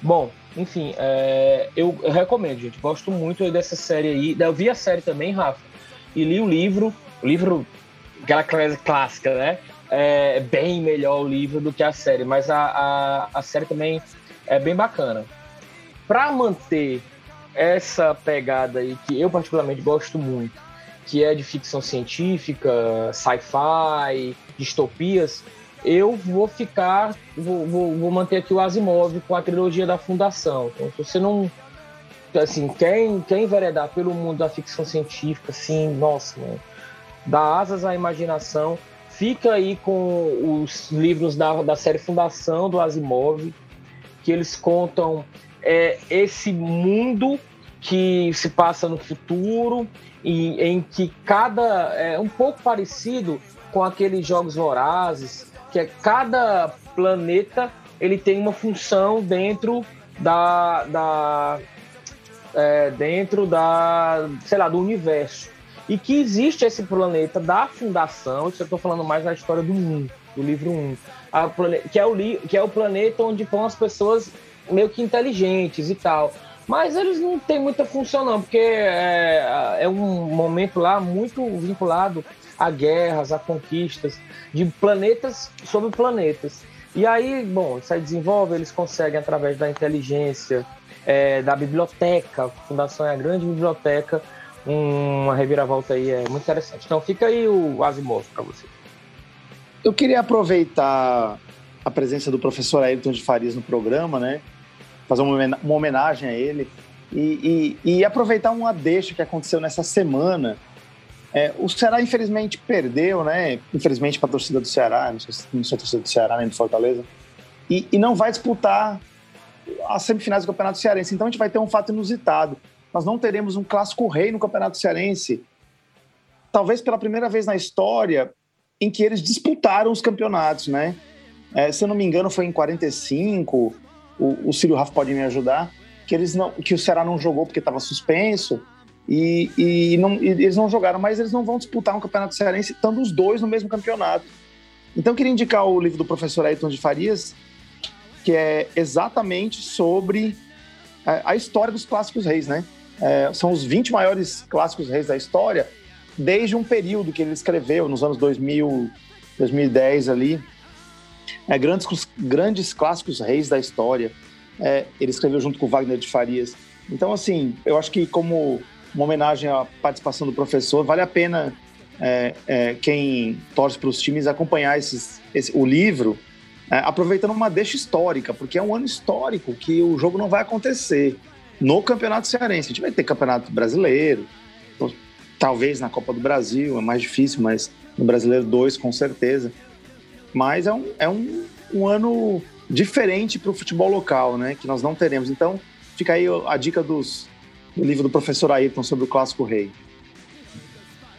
Bom, enfim, é, eu recomendo, gente. Gosto muito dessa série aí. Eu vi a série também, Rafa, e li o livro. O livro aquela clássica, né? É bem melhor o livro do que a série, mas a, a, a série também é bem bacana. Para manter essa pegada aí, que eu particularmente gosto muito, que é de ficção científica, sci-fi, distopias, eu vou ficar, vou, vou, vou, manter aqui o Asimov com a trilogia da Fundação. Então, se você não. Assim, quem, quem enveredar pelo mundo da ficção científica, assim, nossa, mano dá asas à imaginação. Fica aí com os livros da, da série Fundação do Asimov, que eles contam é, esse mundo que se passa no futuro e em que cada é um pouco parecido com aqueles jogos vorazes, que é cada planeta ele tem uma função dentro da, da é, dentro da sei lá do universo e que existe esse planeta da fundação, isso eu estou falando mais da história do 1, do livro 1, a, que, é o, que é o planeta onde vão as pessoas meio que inteligentes e tal. Mas eles não têm muita função, não, porque é, é um momento lá muito vinculado a guerras, a conquistas de planetas sobre planetas. E aí, bom, isso aí desenvolve, eles conseguem, através da inteligência, é, da biblioteca, a Fundação é a grande biblioteca, uma reviravolta aí é muito interessante. Então fica aí o Asimov para você. Eu queria aproveitar a presença do professor Ayrton de Farias no programa, né? Fazer uma homenagem a ele e, e, e aproveitar uma deixa que aconteceu nessa semana. É, o Ceará, infelizmente, perdeu, né? Infelizmente, para a torcida do Ceará, não sei, não a torcida do Ceará nem do Fortaleza, e, e não vai disputar as semifinais do Campeonato Cearense. Então, a gente vai ter um fato inusitado nós não teremos um clássico rei no Campeonato Cearense. Talvez pela primeira vez na história, em que eles disputaram os campeonatos, né? É, se eu não me engano, foi em 45, o, o Círio Rafa pode me ajudar, que, eles não, que o Ceará não jogou porque estava suspenso, e, e, não, e, eles não jogaram, mas eles não vão disputar um campeonato cearense, estando os dois no mesmo campeonato. Então, eu queria indicar o livro do professor Ayrton de Farias, que é exatamente sobre a, a história dos clássicos reis, né? É, são os 20 maiores clássicos reis da história, desde um período que ele escreveu, nos anos 2000, 2010 ali. É, grandes, grandes clássicos reis da história. É, ele escreveu junto com Wagner de Farias. Então, assim, eu acho que como uma homenagem à participação do professor, vale a pena é, é, quem torce para os times acompanhar esses, esse, o livro, é, aproveitando uma deixa histórica, porque é um ano histórico que o jogo não vai acontecer no Campeonato Cearense. A gente vai ter Campeonato Brasileiro, talvez na Copa do Brasil, é mais difícil, mas no Brasileiro 2, com certeza. Mas é um, é um, um ano diferente para o futebol local, né? Que nós não teremos. Então, fica aí a dica dos, do livro do professor Ayrton sobre o Clássico Rei.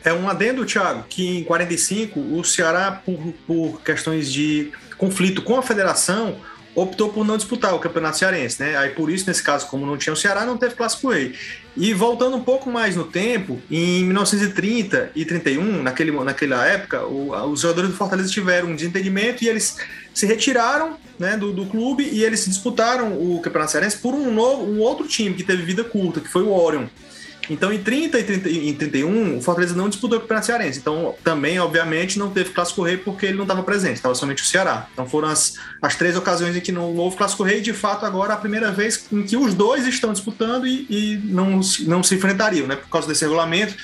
É um adendo, Thiago, que em 45 o Ceará, por, por questões de conflito com a federação, optou por não disputar o Campeonato Cearense, né? Aí por isso, nesse caso, como não tinha o Ceará, não teve Clássico Rei. E voltando um pouco mais no tempo, em 1930 e 31, naquele, naquela época, o, os jogadores do Fortaleza tiveram um desentendimento e eles se retiraram né, do, do clube e eles disputaram o Campeonato Cearense por um, novo, um outro time que teve vida curta, que foi o Orion. Então, em 30 e 30, em 31, o Fortaleza não disputou o Campeonato Cearense. Então, também, obviamente, não teve Clássico Rei porque ele não estava presente, estava somente o Ceará. Então, foram as, as três ocasiões em que não houve Clássico Rei. De fato, agora a primeira vez em que os dois estão disputando e, e não, não se enfrentariam, né? Por causa desse regulamento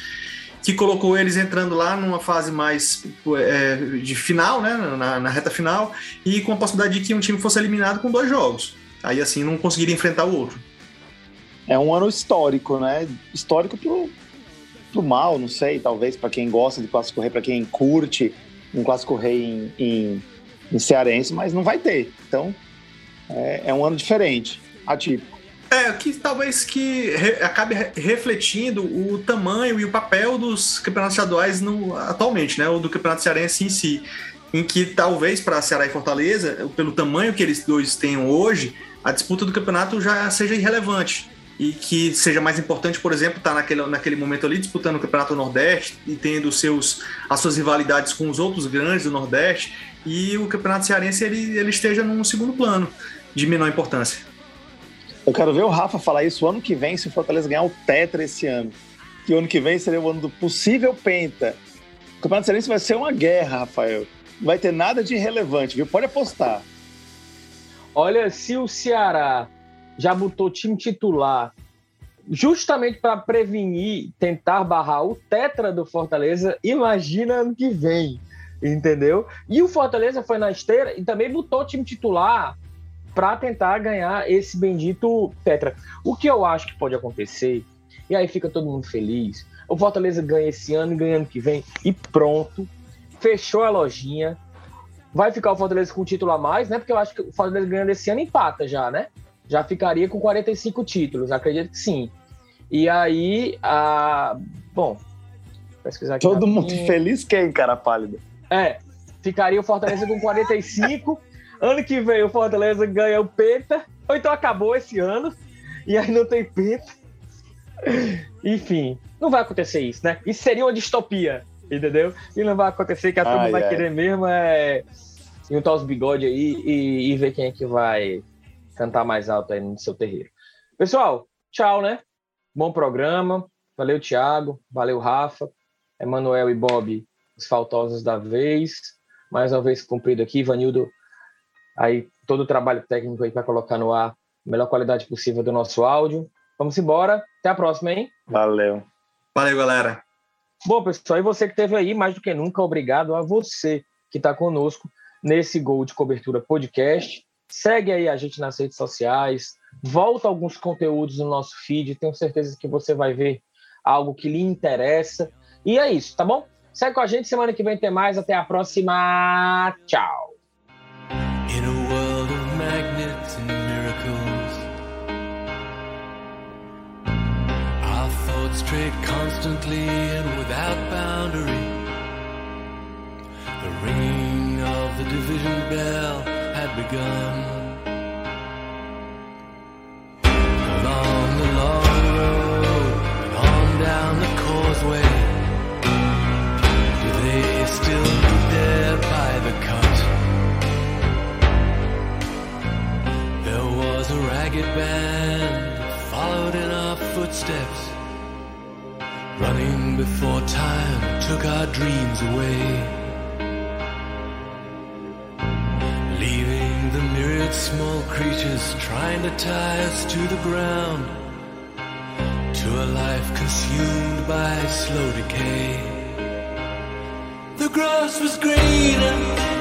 que colocou eles entrando lá numa fase mais é, de final, né? Na, na reta final, e com a possibilidade de que um time fosse eliminado com dois jogos. Aí, assim, não conseguiria enfrentar o outro é um ano histórico, né? Histórico pro, pro mal, não sei, talvez para quem gosta de clássico rei, para quem curte um clássico rei em, em, em, cearense, mas não vai ter. Então é, é um ano diferente, atípico. É, que talvez que re, acabe refletindo o tamanho e o papel dos campeonatos estaduais no, atualmente, né? Ou do campeonato cearense em si. Em que talvez para Ceará e Fortaleza, pelo tamanho que eles dois têm hoje, a disputa do campeonato já seja irrelevante e que seja mais importante, por exemplo, estar tá naquele, naquele momento ali disputando o Campeonato Nordeste e tendo seus, as suas rivalidades com os outros grandes do Nordeste e o Campeonato Cearense ele, ele esteja num segundo plano de menor importância. Eu quero ver o Rafa falar isso ano que vem, se o Fortaleza ganhar o Tetra esse ano. Que o ano que vem seria o ano do possível Penta. O Campeonato Cearense vai ser uma guerra, Rafael. Não vai ter nada de irrelevante, viu? Pode apostar. Olha, se o Ceará já botou time titular justamente para prevenir, tentar barrar o tetra do Fortaleza. Imagina ano que vem, entendeu? E o Fortaleza foi na esteira e também botou time titular para tentar ganhar esse bendito tetra. O que eu acho que pode acontecer, e aí fica todo mundo feliz. O Fortaleza ganha esse ano e ganha ano que vem e pronto. Fechou a lojinha. Vai ficar o Fortaleza com um título a mais, né? Porque eu acho que o Fortaleza ganhando esse ano empata já, né? Já ficaria com 45 títulos, acredito que sim. E aí, a... bom, pesquisar aqui. Todo mundo feliz quem, cara pálido? É, ficaria o Fortaleza com 45. [laughs] ano que vem o Fortaleza ganha o Penta, ou então acabou esse ano, e aí não tem Penta. [laughs] Enfim, não vai acontecer isso, né? Isso seria uma distopia, entendeu? E não vai acontecer que a turma vai ai. querer mesmo é juntar os bigodes aí e, e ver quem é que vai cantar mais alto aí no seu terreiro. Pessoal, tchau, né? Bom programa. Valeu, Thiago. Valeu, Rafa. Emanuel e Bob, os faltosos da vez. Mais uma vez cumprido aqui. Vanildo, aí todo o trabalho técnico aí para colocar no ar a melhor qualidade possível do nosso áudio. Vamos embora. Até a próxima, hein? Valeu. Valeu, galera. Bom, pessoal, e você que esteve aí, mais do que nunca, obrigado a você que está conosco nesse Gol de Cobertura Podcast. Segue aí a gente nas redes sociais, volta alguns conteúdos no nosso feed, tenho certeza que você vai ver algo que lhe interessa. E é isso, tá bom? Segue com a gente, semana que vem tem mais, até a próxima. Tchau. constantly and without boundary. The of the division bell had begun. Band followed in our footsteps. Running before time took our dreams away. Leaving the myriad small creatures trying to tie us to the ground. To a life consumed by slow decay. The grass was greener.